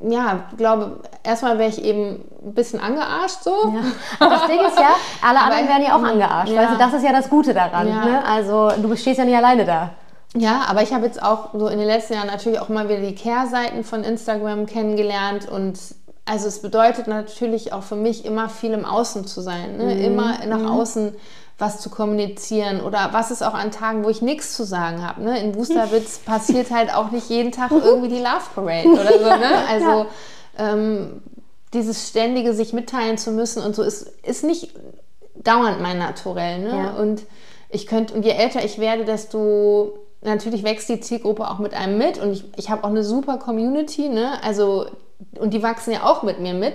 ja, glaube, erstmal wäre ich eben ein bisschen angearscht so. Ja. Das Ding ist ja, alle anderen werden ja auch angearscht. Ja. Also das ist ja das Gute daran. Ja. Ne? Also du stehst ja nicht alleine da. Ja, aber ich habe jetzt auch so in den letzten Jahren natürlich auch mal wieder die Kehrseiten von Instagram kennengelernt und also es bedeutet natürlich auch für mich immer viel im Außen zu sein, ne? Mhm. immer nach mhm. außen was zu kommunizieren oder was ist auch an Tagen, wo ich nichts zu sagen habe. Ne? In Boosterwitz passiert halt auch nicht jeden Tag irgendwie die Love Parade oder so. Ne? Also ähm, dieses ständige sich mitteilen zu müssen und so ist, ist nicht dauernd mein Naturell. Ne? Ja. Und ich könnte, und je älter ich werde, desto natürlich wächst die Zielgruppe auch mit einem mit und ich, ich habe auch eine super Community, ne? Also, und die wachsen ja auch mit mir mit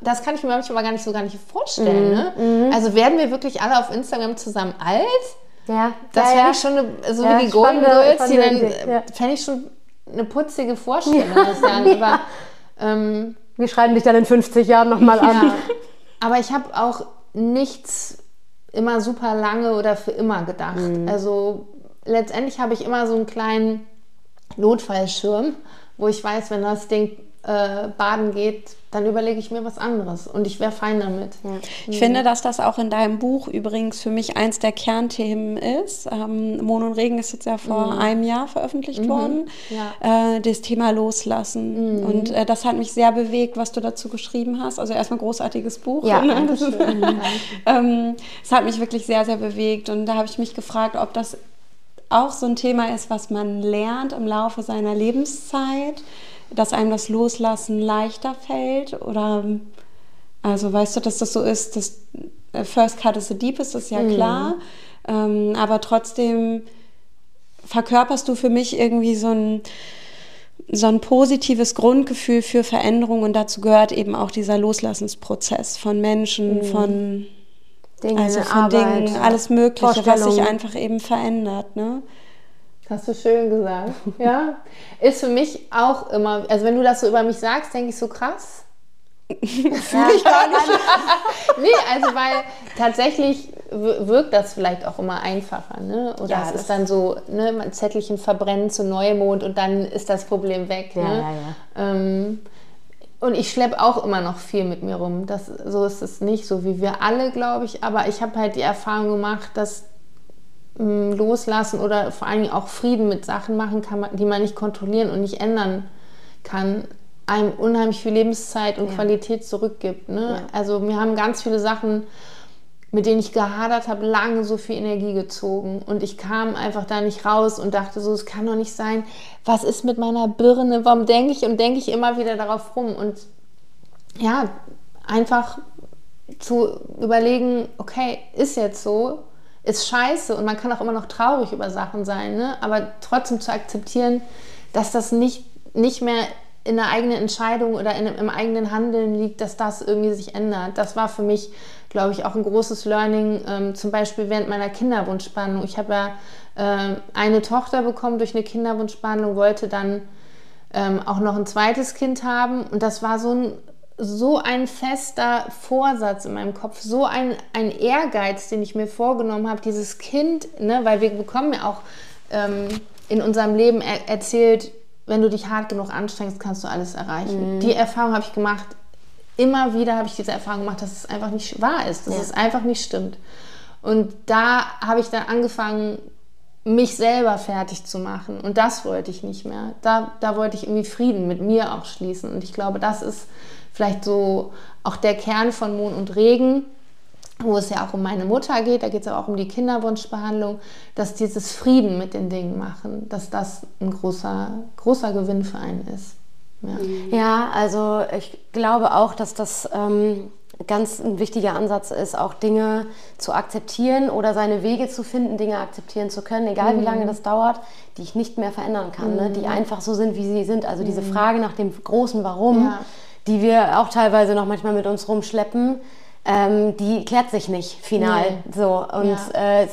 das kann ich mir manchmal gar nicht so gar nicht vorstellen. Mhm. Ne? Mhm. Also werden wir wirklich alle auf Instagram zusammen alt? Ja. Das ja, fände ich schon eine, so ja, wie die Golden Girls, die dann ja. fände ich schon eine putzige Vorstellung. Ja. Aber, ähm, wir schreiben dich dann in 50 Jahren nochmal an. Aber ich habe auch nichts immer super lange oder für immer gedacht. Mhm. Also letztendlich habe ich immer so einen kleinen Notfallschirm, wo ich weiß, wenn das Ding äh, baden geht, dann überlege ich mir was anderes und ich wäre fein damit. Ja. Ich finde, dass das auch in deinem Buch übrigens für mich eins der Kernthemen ist. Ähm, Mon und Regen ist jetzt ja vor mhm. einem Jahr veröffentlicht mhm. worden. Ja. Äh, das Thema Loslassen. Mhm. Und äh, das hat mich sehr bewegt, was du dazu geschrieben hast. Also erstmal großartiges Buch. Ja, ne? das ähm, es hat mich wirklich sehr, sehr bewegt. Und da habe ich mich gefragt, ob das auch so ein Thema ist, was man lernt im Laufe seiner Lebenszeit dass einem das Loslassen leichter fällt? Oder also weißt du, dass das so ist, dass äh, First Cut is the Deepest, ist ja mhm. klar. Ähm, aber trotzdem verkörperst du für mich irgendwie so ein, so ein positives Grundgefühl für Veränderung und dazu gehört eben auch dieser Loslassensprozess von Menschen, mhm. von Dinge, also von Arbeit, Dingen, alles Mögliche, was sich einfach eben verändert. Ne? Hast du schön gesagt. Ja. Ist für mich auch immer, also wenn du das so über mich sagst, denke ich so krass. Fühle ich gar nicht. nee, also weil tatsächlich wirkt das vielleicht auch immer einfacher, ne? Oder ja, es ist dann so, ne, ein Zettelchen verbrennen zu Neumond und dann ist das Problem weg. Ja, ne? ja, ja. Ähm, und ich schleppe auch immer noch viel mit mir rum. Das, so ist es nicht, so wie wir alle, glaube ich. Aber ich habe halt die Erfahrung gemacht, dass loslassen oder vor allen Dingen auch Frieden mit Sachen machen kann, die man nicht kontrollieren und nicht ändern kann, einem unheimlich viel Lebenszeit und ja. Qualität zurückgibt. Ne? Ja. Also mir haben ganz viele Sachen, mit denen ich gehadert habe, lange so viel Energie gezogen und ich kam einfach da nicht raus und dachte so, es kann doch nicht sein, was ist mit meiner Birne, warum denke ich und denke ich immer wieder darauf rum und ja, einfach zu überlegen, okay, ist jetzt so, ist scheiße und man kann auch immer noch traurig über Sachen sein, ne? aber trotzdem zu akzeptieren, dass das nicht, nicht mehr in der eigenen Entscheidung oder in, im eigenen Handeln liegt, dass das irgendwie sich ändert. Das war für mich, glaube ich, auch ein großes Learning, ähm, zum Beispiel während meiner Kinderwunschbehandlung. Ich habe ja äh, eine Tochter bekommen durch eine Kinderwunschbehandlung, wollte dann ähm, auch noch ein zweites Kind haben und das war so ein so ein fester Vorsatz in meinem Kopf, so ein, ein Ehrgeiz, den ich mir vorgenommen habe, dieses Kind, ne, weil wir bekommen ja auch ähm, in unserem Leben er erzählt, wenn du dich hart genug anstrengst, kannst du alles erreichen. Mhm. Die Erfahrung habe ich gemacht. Immer wieder habe ich diese Erfahrung gemacht, dass es einfach nicht wahr ist, dass ja. es einfach nicht stimmt. Und da habe ich dann angefangen, mich selber fertig zu machen. Und das wollte ich nicht mehr. Da, da wollte ich irgendwie Frieden mit mir auch schließen. Und ich glaube, das ist vielleicht so auch der Kern von Mond und Regen, wo es ja auch um meine Mutter geht, da geht es auch um die Kinderwunschbehandlung, dass dieses Frieden mit den Dingen machen, dass das ein großer, großer Gewinn für einen ist. Ja. ja, also ich glaube auch, dass das ähm, ganz ein wichtiger Ansatz ist, auch Dinge zu akzeptieren oder seine Wege zu finden, Dinge akzeptieren zu können, egal mhm. wie lange das dauert, die ich nicht mehr verändern kann, mhm. ne? die mhm. einfach so sind, wie sie sind. Also diese mhm. Frage nach dem großen Warum, ja. Die wir auch teilweise noch manchmal mit uns rumschleppen, ähm, die klärt sich nicht final. Nee. So. Und ja. äh,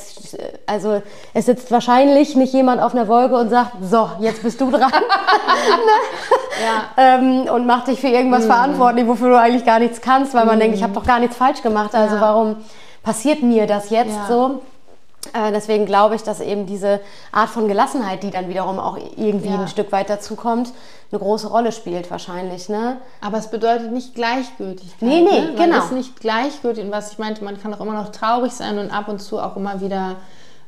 also es sitzt wahrscheinlich nicht jemand auf einer Wolke und sagt, so, jetzt bist du dran. ja. ähm, und macht dich für irgendwas mhm. verantwortlich, wofür du eigentlich gar nichts kannst, weil man mhm. denkt, ich habe doch gar nichts falsch gemacht. Also ja. warum passiert mir das jetzt so? Äh, deswegen glaube ich, dass eben diese Art von Gelassenheit, die dann wiederum auch irgendwie ja. ein Stück weit dazukommt, eine große Rolle spielt wahrscheinlich. Ne? Aber es bedeutet nicht Gleichgültigkeit. Nee, nee, ne? man genau. ist nicht gleichgültig. Und was ich meinte, man kann auch immer noch traurig sein und ab und zu auch immer wieder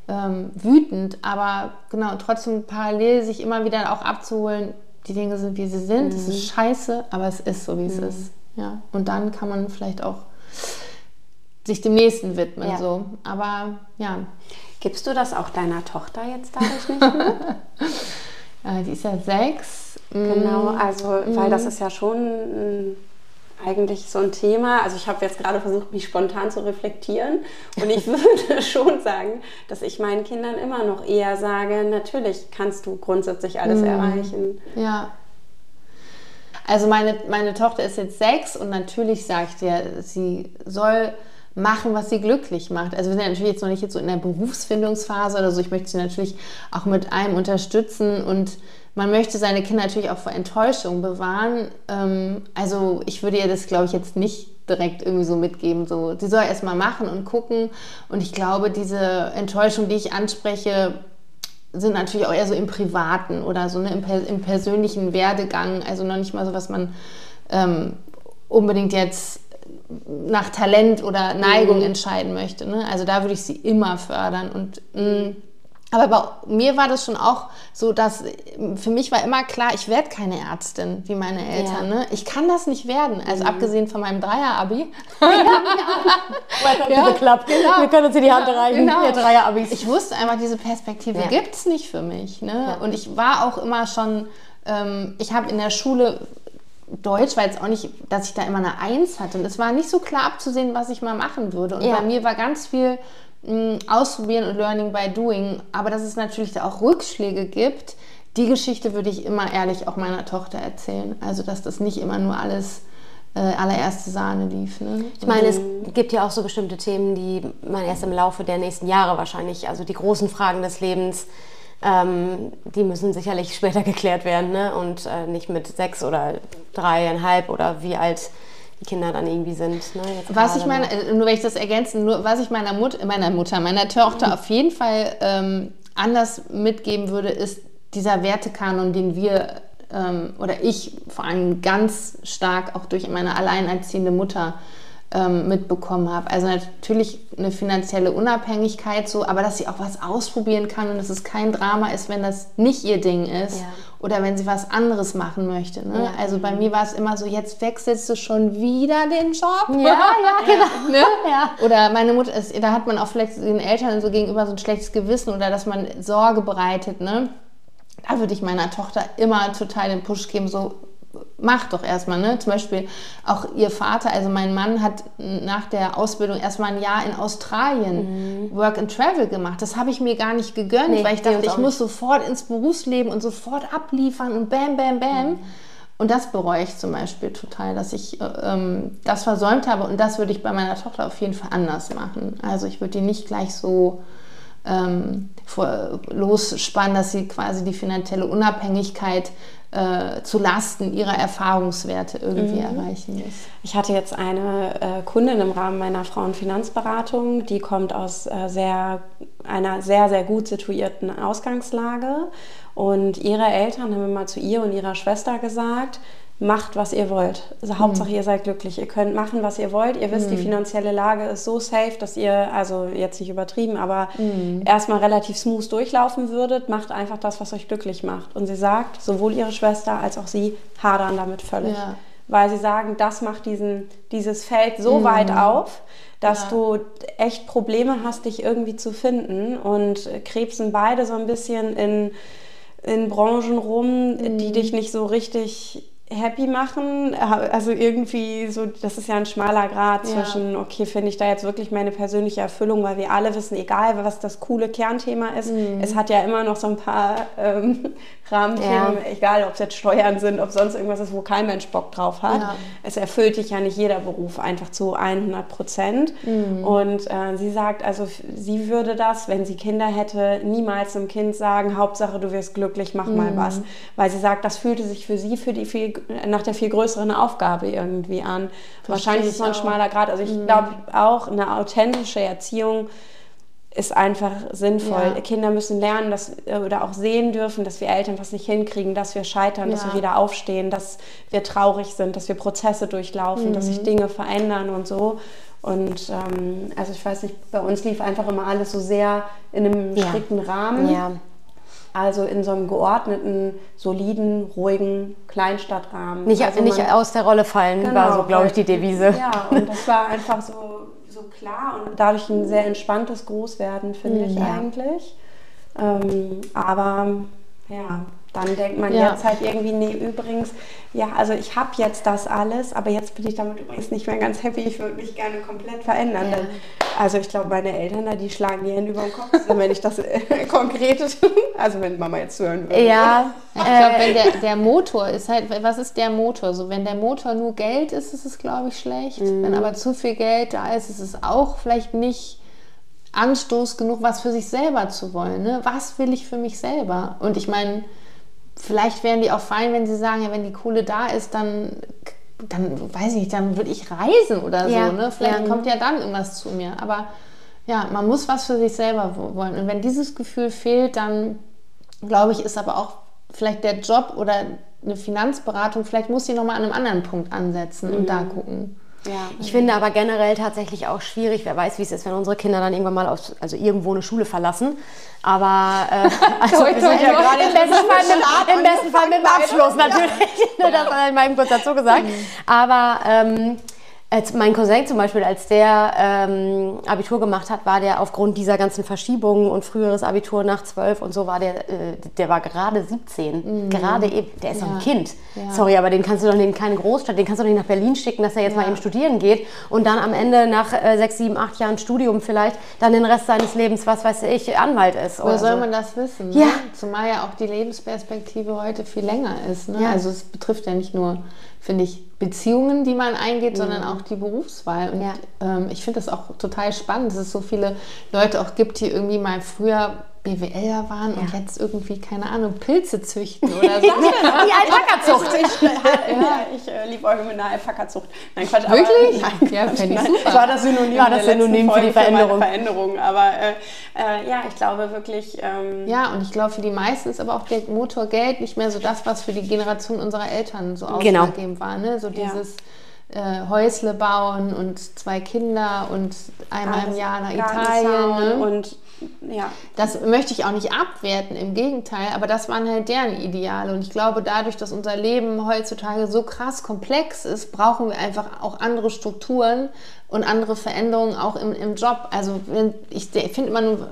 ähm, wütend. Aber genau, trotzdem parallel sich immer wieder auch abzuholen, die Dinge sind, wie sie sind. Es mhm. ist scheiße, aber es ist so, wie es mhm. ist. Ja. Und dann kann man vielleicht auch sich dem Nächsten widmen. Ja. So. Aber ja. Gibst du das auch deiner Tochter jetzt dadurch nicht mehr? äh, die ist ja sechs. Genau, mm. also, weil das mm. ist ja schon mm, eigentlich so ein Thema. Also ich habe jetzt gerade versucht, mich spontan zu reflektieren. Und ich würde schon sagen, dass ich meinen Kindern immer noch eher sage, natürlich kannst du grundsätzlich alles mm. erreichen. Ja. Also meine, meine Tochter ist jetzt sechs und natürlich sagt ihr, sie soll machen, was sie glücklich macht. Also wir sind ja natürlich jetzt noch nicht jetzt so in der Berufsfindungsphase oder so. Ich möchte sie natürlich auch mit allem unterstützen und man möchte seine Kinder natürlich auch vor Enttäuschung bewahren. Ähm, also ich würde ihr das, glaube ich, jetzt nicht direkt irgendwie so mitgeben. So, sie soll erst mal machen und gucken. Und ich glaube, diese Enttäuschung, die ich anspreche, sind natürlich auch eher so im Privaten oder so ne, im, im persönlichen Werdegang. Also noch nicht mal so, was man ähm, unbedingt jetzt nach Talent oder Neigung mhm. entscheiden möchte. Ne? Also da würde ich sie immer fördern. Und mh, mm, aber bei mir war das schon auch so, dass für mich war immer klar, ich werde keine Ärztin wie meine Eltern. Ja. Ne? Ich kann das nicht werden. Also mhm. abgesehen von meinem Dreier-Abi. Ja, ja. ja. geklappt. Genau. Wir können uns in die Hand reichen. Genau. Dreier-Abis. Ich wusste einfach, diese Perspektive ja. gibt es nicht für mich. Ne? Und ich war auch immer schon, ähm, ich habe in der Schule Deutsch war jetzt auch nicht, dass ich da immer eine Eins hatte. Und es war nicht so klar abzusehen, was ich mal machen würde. Und ja. bei mir war ganz viel mh, mm, Ausprobieren und Learning by Doing. Aber dass es natürlich da auch Rückschläge gibt, die Geschichte würde ich immer ehrlich auch meiner Tochter erzählen. Also, dass das nicht immer nur alles äh, allererste Sahne lief. Ne? Ich meine, es gibt ja auch so bestimmte Themen, die man erst im Laufe der nächsten Jahre wahrscheinlich, also die großen Fragen des Lebens, ähm, die müssen sicherlich später geklärt werden ne? und äh, nicht mit sechs oder dreieinhalb oder wie alt die Kinder dann irgendwie sind. Ne? was ich meine, äh, nur wenn ich das ergänzen, nur was ich meiner, Mut, meiner Mutter, meiner Tochter mhm. auf jeden Fall ähm, anders mitgeben würde, ist dieser Wertekanon, den wir ähm, oder ich vor allem ganz stark auch durch meine alleinerziehende Mutter ähm, mitbekommen habe. Also natürlich eine finanzielle Unabhängigkeit so, aber dass sie auch was ausprobieren kann und dass es kein Drama ist, wenn das nicht ihr Ding ist ja. oder wenn sie was anderes machen möchte. Ne? Ja. Also bei mir war es immer so, jetzt wechselst du schon wieder den Job. Ja, ja, genau. ne? ja. Oder meine Mutter, ist, da hat man auch vielleicht den Eltern so gegenüber so ein schlechtes Gewissen oder dass man Sorge bereitet. Ne? Da würde ich meiner Tochter immer total den Push geben, so mach doch erstmal, ne? Zum Beispiel auch ihr Vater, also mein Mann hat nach der Ausbildung erstmal ein Jahr in Australien mhm. Work and Travel gemacht. Das habe ich mir gar nicht gegönnt, nee, weil ich dachte, ich muss sofort ins Berufsleben und sofort abliefern und bam, bam, bam. Mhm. Und das bereue ich zum Beispiel total, dass ich äh, ähm, das versäumt habe. Und das würde ich bei meiner Tochter auf jeden Fall anders machen. Also ich würde die nicht gleich so ähm, vor, losspannen, dass sie quasi die finanzielle Unabhängigkeit äh, zu Lasten ihrer Erfahrungswerte irgendwie mhm. erreichen muss. Ich hatte jetzt eine äh, Kundin im Rahmen meiner Frauenfinanzberatung, die kommt aus äh, sehr, einer sehr, sehr gut situierten Ausgangslage und ihre Eltern haben immer zu ihr und ihrer Schwester gesagt, macht, was ihr wollt. Also mhm. Hauptsache, ihr seid glücklich. Ihr könnt machen, was ihr wollt. Ihr wisst, mhm. die finanzielle Lage ist so safe, dass ihr, also jetzt nicht übertrieben, aber mhm. erstmal relativ smooth durchlaufen würdet. Macht einfach das, was euch glücklich macht. Und sie sagt, sowohl ihre Schwester als auch sie hadern damit völlig. Ja. Weil sie sagen, das macht diesen, dieses Feld so mhm. weit auf, dass ja. du echt Probleme hast, dich irgendwie zu finden. Und krebsen beide so ein bisschen in, in Branchen rum, die mhm. dich nicht so richtig happy machen. Also irgendwie so, das ist ja ein schmaler Grad ja. zwischen, okay, finde ich da jetzt wirklich meine persönliche Erfüllung, weil wir alle wissen, egal was das coole Kernthema ist, mhm. es hat ja immer noch so ein paar ähm, Rahmenthemen, ja. egal ob es jetzt Steuern sind, ob sonst irgendwas ist, wo kein Mensch Bock drauf hat. Ja. Es erfüllt dich ja nicht jeder Beruf einfach zu 100 Prozent. Mhm. Und äh, sie sagt, also sie würde das, wenn sie Kinder hätte, niemals einem Kind sagen, Hauptsache du wirst glücklich, mach mhm. mal was. Weil sie sagt, das fühlte sich für sie für die viel, nach der viel größeren Aufgabe irgendwie an. Verstehe Wahrscheinlich ist es so ein schmaler Grad. Also ich mhm. glaube auch, eine authentische Erziehung ist einfach sinnvoll. Ja. Kinder müssen lernen dass, äh, oder auch sehen dürfen, dass wir Eltern was nicht hinkriegen, dass wir scheitern, ja. dass wir wieder aufstehen, dass wir traurig sind, dass wir Prozesse durchlaufen, mhm. dass sich mhm. Dinge verändern und so. Und ähm, also ich weiß nicht, bei uns lief einfach immer alles so sehr in einem ja. strikten Rahmen. Also in so einem geordneten, soliden, ruhigen Kleinstadtrahmen. Nicht, also nicht aus der Rolle fallen, genau, war so, glaube ich, die Devise. Ja, und das war einfach so so klar und dadurch ein sehr entspanntes Großwerden, finde ich ja. eigentlich. Ähm, aber ja, dann denkt man ja. jetzt halt irgendwie, nee, übrigens, ja, also ich habe jetzt das alles, aber jetzt bin ich damit übrigens nicht mehr ganz happy. Ich würde mich gerne komplett verändern. Ja. Denn, also ich glaube, meine Eltern, die schlagen die Hände über den Kopf, wenn ich das äh, konkret, also wenn Mama jetzt hören würde. Ja. Ich glaube, wenn der, der Motor ist halt, was ist der Motor? So, wenn der Motor nur Geld ist, ist es, glaube ich, schlecht. Mhm. Wenn aber zu viel Geld da ist, ist es auch vielleicht nicht Anstoß genug, was für sich selber zu wollen. Ne? Was will ich für mich selber? Und ich meine, vielleicht wären die auch fein, wenn sie sagen, ja, wenn die Kohle da ist, dann, dann weiß ich nicht, dann würde ich reisen oder ja. so. Ne? Vielleicht ja. kommt ja dann irgendwas zu mir. Aber ja, man muss was für sich selber wollen. Und wenn dieses Gefühl fehlt, dann glaube ich, ist aber auch vielleicht der Job oder eine Finanzberatung, vielleicht muss sie nochmal an einem anderen Punkt ansetzen mhm. und da gucken. Ja, ich finde aber generell tatsächlich auch schwierig, wer weiß, wie es ist, wenn unsere Kinder dann irgendwann mal aus, also irgendwo eine Schule verlassen. Aber äh, also toi, toi, toi, ja gerade im, besten Fall mit, im besten Fall mit dem Abschluss natürlich. Ja. das hat eben kurz dazu gesagt. Mhm. Aber ähm, als mein Cousin zum Beispiel, als der ähm, Abitur gemacht hat, war der aufgrund dieser ganzen Verschiebungen und früheres Abitur nach zwölf und so war der, äh, der war gerade 17. Mhm. Gerade eben, der ist ja. ein Kind. Ja. Sorry, aber den kannst du doch in keine Großstadt, den kannst du doch nicht nach Berlin schicken, dass er jetzt ja. mal eben studieren geht und dann am Ende nach äh, sechs, sieben, acht Jahren Studium vielleicht dann den Rest seines Lebens, was weiß ich, Anwalt ist. Woher soll so. man das wissen? Ne? Ja. Zumal ja auch die Lebensperspektive heute viel länger ist. Ne? Also es betrifft ja nicht nur finde ich, Beziehungen, die man eingeht, mhm. sondern auch die Berufswahl. Und ja. ähm, ich finde das auch total spannend, dass es so viele Leute auch gibt, die irgendwie mal früher BWLer waren ja. und jetzt irgendwie, keine Ahnung, Pilze züchten oder so. ja, die Alpaka-Zucht. Ich, ich, ja, ich äh, liebe euch mit einer Alpaka-Zucht. Nein, Quatsch. Wirklich? Aber, nein, ja, finde ich super. Das war das Synonym, war das Synonym für die Veränderung. Für Veränderung. Aber äh, äh, ja, ich glaube wirklich... Ähm, ja, und ich glaube, für die meisten ist aber auch der Motor Geld nicht mehr so das, was für die Generation unserer Eltern so genau. ausschlaggebend genau. war. Ne? So dieses... Äh, Häusle bauen und zwei Kinder und einmal Alles im Jahr nach Italien. Ne? Und ja. Das möchte ich auch nicht abwerten, im Gegenteil, aber das waren halt deren Ideale. Und ich glaube, dadurch, dass unser Leben heutzutage so krass komplex ist, brauchen wir einfach auch andere Strukturen und andere Veränderungen auch im, im Job. Also ich finde immer nur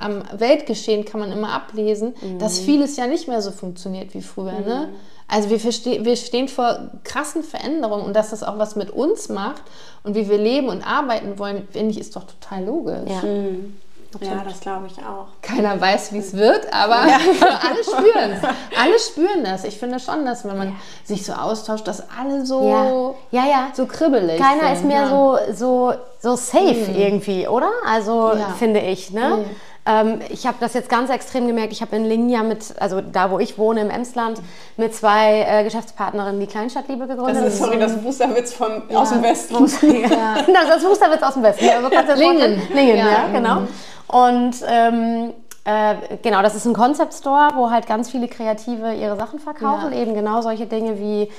am Weltgeschehen kann man immer ablesen, mhm. dass vieles ja nicht mehr so funktioniert wie früher. Ne? Mhm. Ne? Also wir, wir stehen vor krassen Veränderungen und dass das auch was mit uns macht und wie wir leben und arbeiten wollen, finde ich, ist doch total logisch. Ja. Mhm. Ja, das glaube ich auch. Keiner weiß, wie es wird, aber ja. alle spüren es. Alle spüren das. Ich finde schon, dass wenn man ja. sich so austauscht, dass alle so, ja. Ja, ja. so kribbelig Keiner sind. ist mehr so, so, so safe mhm. irgendwie, oder? Also finde ich. Ne? Mhm. Ähm, ich habe das jetzt ganz extrem gemerkt. Ich habe in Linja mit, also da, wo ich wohne, im Emsland, mit zwei äh, Geschäftspartnerinnen die Kleinstadtliebe gegründet. Das ist, sorry, das Wusterwitz vom, ja. aus dem Westen. ja. das ist Wusterwitz aus dem Westen. Ja, Lingen. Lingen, ja, ja genau. Mhm. Und ähm, äh, genau, das ist ein Concept Store, wo halt ganz viele Kreative ihre Sachen verkaufen. Ja. Eben genau solche Dinge wie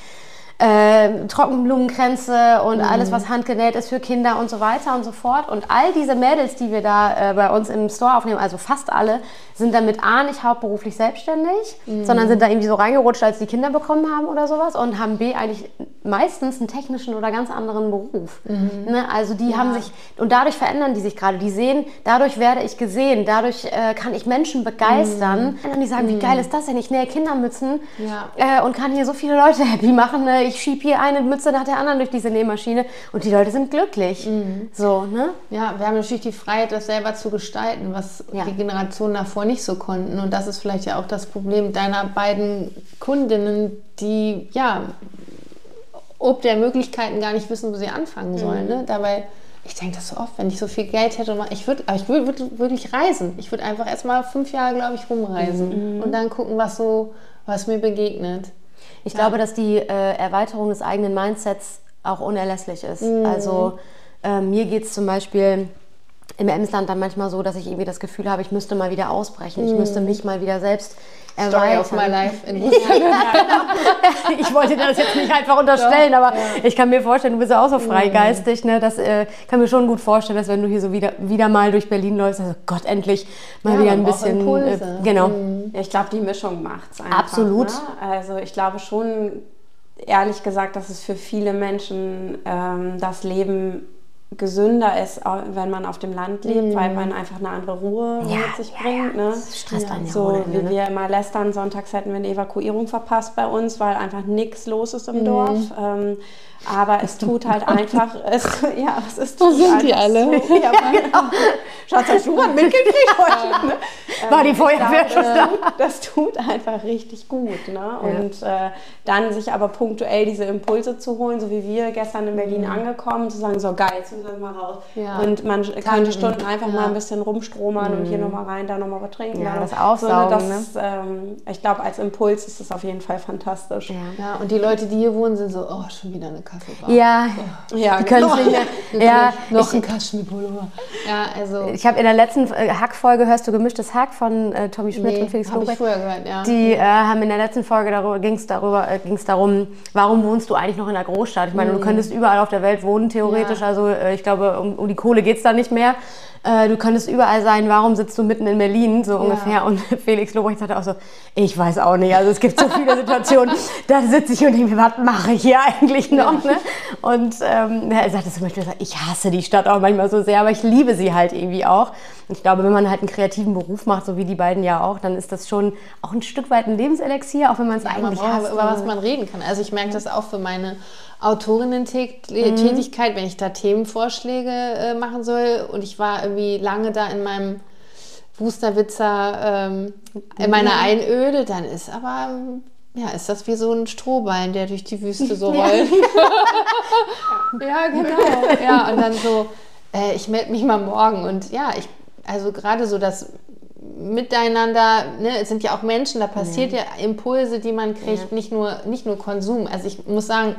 äh, Trockenblumenkränze und mhm. alles, was handgenäht ist für Kinder und so weiter und so fort. Und all diese Mädels, die wir da äh, bei uns im Store aufnehmen, also fast alle, sind damit A nicht hauptberuflich selbstständig, mhm. sondern sind da irgendwie so reingerutscht, als die Kinder bekommen haben oder sowas und haben B eigentlich meistens einen technischen oder ganz anderen Beruf. Mhm. Ne? Also die ja. haben sich, und dadurch verändern die sich gerade. Die sehen, dadurch werde ich gesehen, dadurch äh, kann ich Menschen begeistern. Mhm. Und die sagen, wie geil ist das denn? Ich nähe Kindermützen ja. äh, und kann hier so viele Leute happy machen. Ne? Ich schiebe hier eine Mütze nach der anderen durch diese Nähmaschine und die Leute sind glücklich. Mhm. So, ne? Ja, wir haben natürlich die Freiheit, das selber zu gestalten, was ja. die Generationen davor nicht so konnten. Und das ist vielleicht ja auch das Problem deiner beiden Kundinnen, die ja ob der Möglichkeiten gar nicht wissen, wo sie anfangen sollen. Mhm. Ne? Dabei, ich denke das so oft, wenn ich so viel Geld hätte, ich würde, ich würde wirklich reisen. Ich würde einfach erstmal fünf Jahre, glaube ich, rumreisen mhm. und dann gucken, was so, was mir begegnet. Ich ja. glaube, dass die äh, Erweiterung des eigenen Mindsets auch unerlässlich ist. Mhm. Also äh, mir geht es zum Beispiel im Emsland dann manchmal so, dass ich irgendwie das Gefühl habe, ich müsste mal wieder ausbrechen. Ich müsste mhm. mich mal wieder selbst Story of my life. In ja, genau. ich wollte das jetzt nicht einfach unterstellen, Doch, aber ja. ich kann mir vorstellen, du bist ja auch so freigeistig. Ne? Das äh, kann mir schon gut vorstellen, dass wenn du hier so wieder, wieder mal durch Berlin läufst, also Gott, endlich mal ja, wieder ein bisschen. Äh, genau. Mhm. Ich glaube, die Mischung macht es einfach. Absolut. Ne? Also ich glaube schon, ehrlich gesagt, dass es für viele Menschen ähm, das Leben gesünder ist, wenn man auf dem Land lebt, mm. weil man einfach eine andere Ruhe ja, mit sich ja, bringt. Ja. Ne? Das stresst einen so ja wie ne? wir immer lästern, sonntags hätten wir eine Evakuierung verpasst bei uns, weil einfach nichts los ist im mm. Dorf. Ähm, aber es tut halt einfach, es, ja, es ist Wo sind die alle? Ja, genau. Schatz, hast du mitgekriegt heute? Ne? War die Feuerwehr schon da? Das tut einfach richtig gut. Ne? Und äh, dann sich aber punktuell diese Impulse zu holen, so wie wir gestern in Berlin mhm. angekommen, zu sagen, so geil, jetzt müssen wir mal raus. Ja. Und man kann die Stunden einfach ja. mal ein bisschen rumstromern mhm. und hier mhm. nochmal rein, da nochmal was trinken. Ja, das Aufsaugen. So, das, ne? ähm, ich glaube, als Impuls ist das auf jeden Fall fantastisch. Ja. ja, und die Leute, die hier wohnen, sind so, oh, schon wieder eine Kaffeebar. Ja, oh. ja die können es nicht mehr. Ja, noch ein Kaschmirpullover. Ja, also. Ich habe in der letzten äh, Hack-Folge, hörst du gemischtes Hack von äh, Tommy Schmidt nee, und Felix Lobrecht? ja. Die äh, haben in der letzten Folge, darüber ging es darüber, äh, ging's darum, warum wohnst du eigentlich noch in der Großstadt? Ich meine, mhm. du könntest überall auf der Welt wohnen, theoretisch. Ja. Also äh, ich glaube, um, um die Kohle geht es da nicht mehr äh, du könntest überall sein, warum sitzt du mitten in Berlin, so ja. ungefähr. Und Felix Lobrecht sagte auch so, ich weiß auch nicht, also es gibt so viele Situationen, da sitze ich und denke mir, was mache ich hier eigentlich noch? Ja. Ne? Und ähm, er sagte zum Beispiel, ich hasse die Stadt auch manchmal so sehr, aber ich liebe sie halt irgendwie auch. Und ich glaube, wenn man halt einen kreativen Beruf macht, so wie die beiden ja auch, dann ist das schon auch ein Stück weit ein Lebenselixier, auch wenn man es ja, eigentlich man hasst. Über was man reden kann. Also ich merke das auch für meine Autorinnen-Tätigkeit, mhm. wenn ich da Themenvorschläge äh, machen soll. Und ich war irgendwie lange da in meinem Wusterwitzer, ähm, in meiner Einöde, dann ist aber, ja, ist das wie so ein Strohballen, der durch die Wüste so rollt. ja, genau. Ja, und dann so, äh, ich melde mich mal morgen. Und ja, ich, also gerade so das Miteinander, ne, es sind ja auch Menschen, da passiert ja, ja Impulse, die man kriegt, ja. nicht, nur, nicht nur Konsum. Also ich muss sagen,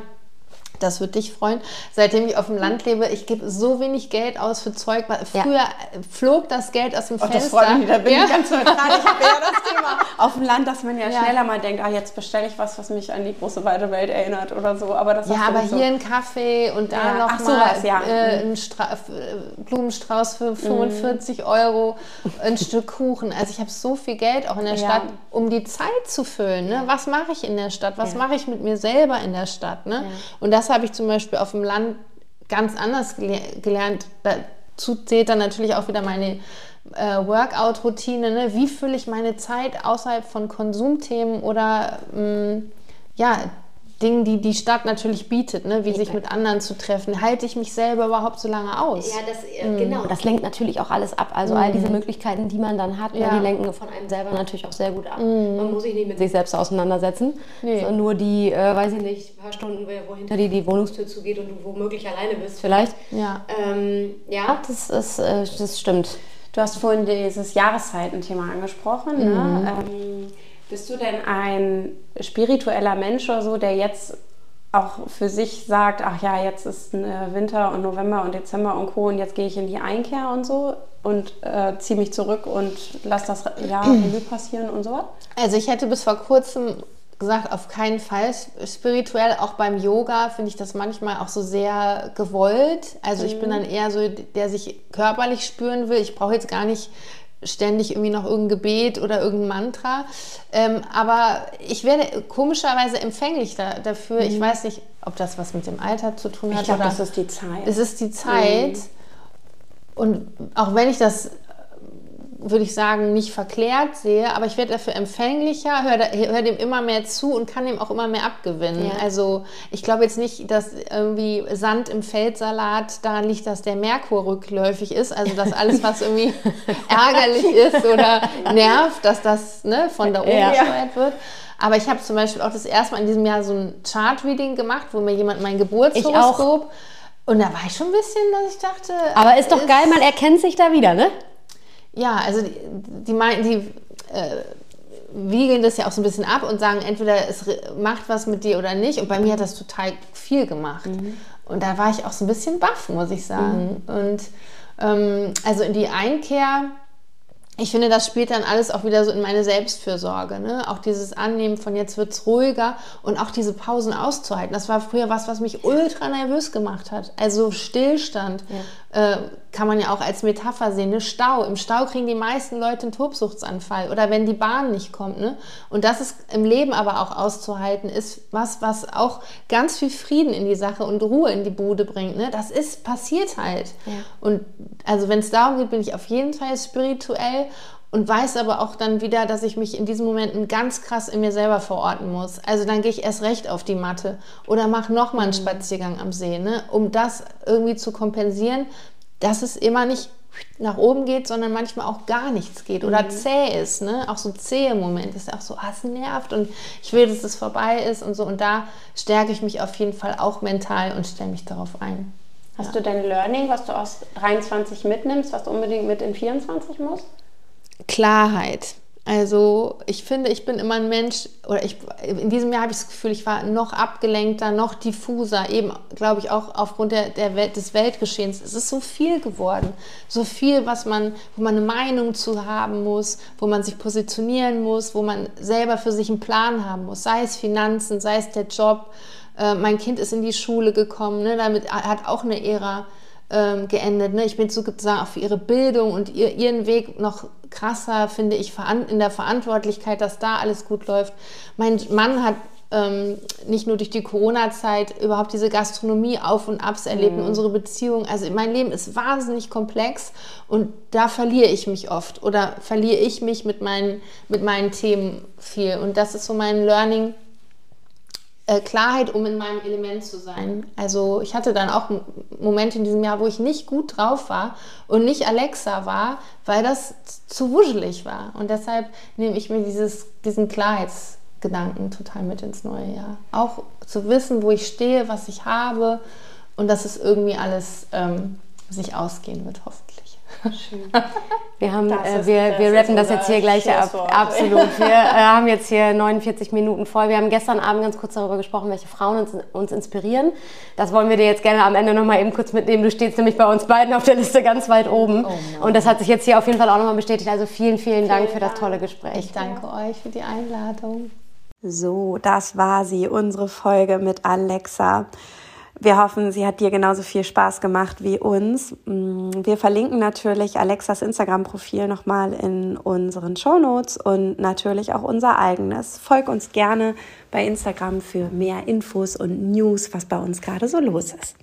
das würde dich freuen. Seitdem ich auf dem Land lebe, ich gebe so wenig Geld aus für Zeug. Früher ja. flog das Geld aus dem oh, Fenster. Das freut mich, da bin ja. ich ganz neutral. Ich habe ja das Thema auf dem Land, dass man ja, ja. schneller mal denkt, ah, jetzt bestelle ich was, was mich an die große weite Welt erinnert oder so. Aber das ja, aber hier so. ein Kaffee und da noch Ach, mal sowas, äh, ein äh, Blumenstrauß für 45 mhm. Euro, ein Stück Kuchen. Also ich habe so viel Geld auch in der Stadt, um die Zeit zu füllen. Ne? Was mache ich in der Stadt? Was mache ich mit mir selber in der Stadt? Ne? Und das habe ich zum Beispiel auf dem Land ganz anders gelernt. Dazu zählt dann natürlich auch wieder meine äh, Workout-Routine. Ne? Wie fülle ich meine Zeit außerhalb von Konsumthemen oder mh, mm, ja, Dingen, die die Stadt natürlich bietet, ne? wie sich mit anderen zu treffen. Halte ich mich selber überhaupt so lange aus? Ja, das, mhm. genau. Das lenkt natürlich auch alles ab. Also mhm. all diese Möglichkeiten, die man dann hat, ne, ja. die lenken von einem selber natürlich auch sehr gut ab. Mhm. Man muss sich nicht mit sich selbst auseinandersetzen, nee. sondern nur die, äh, weiß ich nicht, ein paar Stunden, wo hinter dir die Wohnungstür zugeht und du womöglich alleine bist vielleicht. Ja, ähm, ja das, ist, äh, das stimmt. Du hast vorhin dieses Jahreszeitenthema angesprochen. Ne? Mhm. Ähm, bist du denn ein spiritueller Mensch oder so, der jetzt auch für sich sagt, ach ja, jetzt ist Winter und November und Dezember und Co. und jetzt gehe ich in die Einkehr und so und äh, ziehe mich zurück und lasse das Jahr Revue passieren und so? Also ich hätte bis vor kurzem gesagt, auf keinen Fall spirituell. Auch beim Yoga finde ich das manchmal auch so sehr gewollt. Also ich bin mhm. dann eher so, der sich körperlich spüren will. Ich brauche jetzt gar nicht ständig irgendwie noch irgendein Gebet oder irgendein Mantra. Ähm, aber ich werde komischerweise empfänglich da, dafür. Mhm. Ich weiß nicht, ob das was mit dem Alter zu tun hat. Ich glaube, das ist die Zeit. Es ist die Zeit. Mhm. Und auch wenn ich das würde ich sagen, nicht verklärt sehe, aber ich werde dafür empfänglicher, höre hör dem immer mehr zu und kann dem auch immer mehr abgewinnen. Ja. Also ich glaube jetzt nicht, dass irgendwie Sand im Feldsalat daran liegt, dass der Merkur rückläufig ist, also dass alles, was irgendwie ärgerlich ist oder nervt, dass das ne, von da oben ja. gesteuert wird. Aber ich habe zum Beispiel auch das erste Mal in diesem Jahr so ein Chart-Reading gemacht, wo mir jemand mein Geburtshoroskop und da war ich schon ein bisschen, dass ich dachte. Aber ist doch ist, geil, man erkennt sich da wieder, ne? Ja, also die, die, die äh, wiegeln das ja auch so ein bisschen ab und sagen, entweder es macht was mit dir oder nicht. Und bei mir hat das total viel gemacht. Mhm. Und da war ich auch so ein bisschen baff, muss ich sagen. Mhm. Und ähm, also in die Einkehr ich finde, das spielt dann alles auch wieder so in meine Selbstfürsorge. Ne? Auch dieses Annehmen von jetzt wird es ruhiger und auch diese Pausen auszuhalten. Das war früher was, was mich ultra nervös gemacht hat. Also Stillstand ja. äh, kann man ja auch als Metapher sehen. Ne? Stau. Im Stau kriegen die meisten Leute einen Tobsuchtsanfall oder wenn die Bahn nicht kommt. Ne? Und das ist im Leben aber auch auszuhalten, ist was, was auch ganz viel Frieden in die Sache und Ruhe in die Bude bringt. Ne? Das ist passiert halt. Ja. Und also wenn es darum geht, bin ich auf jeden Fall spirituell und weiß aber auch dann wieder, dass ich mich in diesen Momenten ganz krass in mir selber verorten muss. Also dann gehe ich erst recht auf die Matte oder mache nochmal einen mhm. Spaziergang am See, ne? um das irgendwie zu kompensieren, dass es immer nicht nach oben geht, sondern manchmal auch gar nichts geht oder mhm. zäh ist, ne? Auch so zähe Momente ist auch so, ah, es nervt und ich will, dass es vorbei ist und so. Und da stärke ich mich auf jeden Fall auch mental und stelle mich darauf ein. Hast ja. du dein Learning, was du aus 23 mitnimmst, was du unbedingt mit in 24 musst? Klarheit. Also ich finde, ich bin immer ein Mensch, oder ich, in diesem Jahr habe ich das Gefühl, ich war noch abgelenkter, noch diffuser, eben glaube ich auch aufgrund der, der Welt, des Weltgeschehens. Es ist so viel geworden, so viel, was man, wo man eine Meinung zu haben muss, wo man sich positionieren muss, wo man selber für sich einen Plan haben muss, sei es Finanzen, sei es der Job. Äh, mein Kind ist in die Schule gekommen, ne, damit hat auch eine Ära ähm, geendet. Ne? Ich bin sozusagen auch für ihre Bildung und ihr, ihren Weg noch krasser, finde ich, in der Verantwortlichkeit, dass da alles gut läuft. Mein Mann hat ähm, nicht nur durch die Corona-Zeit überhaupt diese Gastronomie auf und abs erlebt mhm. unsere Beziehung. Also mein Leben ist wahnsinnig komplex und da verliere ich mich oft oder verliere ich mich mit meinen, mit meinen Themen viel. Und das ist so mein Learning äh, Klarheit, um in meinem Element zu sein. Also ich hatte dann auch Momente in diesem Jahr, wo ich nicht gut drauf war und nicht Alexa war, weil das zu wuschelig war. Und deshalb nehme ich mir dieses, diesen Klarheitsgedanken total mit ins neue Jahr. Auch zu wissen, wo ich stehe, was ich habe und dass es irgendwie alles ähm, sich ausgehen wird, hoffentlich. Schön. Wir, haben, äh, wir, wir rappen das jetzt hier gleich ab. Absolut. Wir äh, haben jetzt hier 49 Minuten voll. Wir haben gestern Abend ganz kurz darüber gesprochen, welche Frauen uns, uns inspirieren. Das wollen wir dir jetzt gerne am Ende nochmal eben kurz mitnehmen. Du stehst nämlich bei uns beiden auf der Liste ganz weit oben. Oh Und das hat sich jetzt hier auf jeden Fall auch nochmal bestätigt. Also vielen, vielen, vielen Dank für das tolle Gespräch. Ich danke euch für die Einladung. So, das war sie, unsere Folge mit Alexa. Wir hoffen, sie hat dir genauso viel Spaß gemacht wie uns. Mm, wir verlinken natürlich Alexas Instagram-Profil nochmal in unseren Show Notes und natürlich auch unser eigenes. Folg uns gerne bei Instagram für mehr Infos und News, was bei uns gerade so los ist.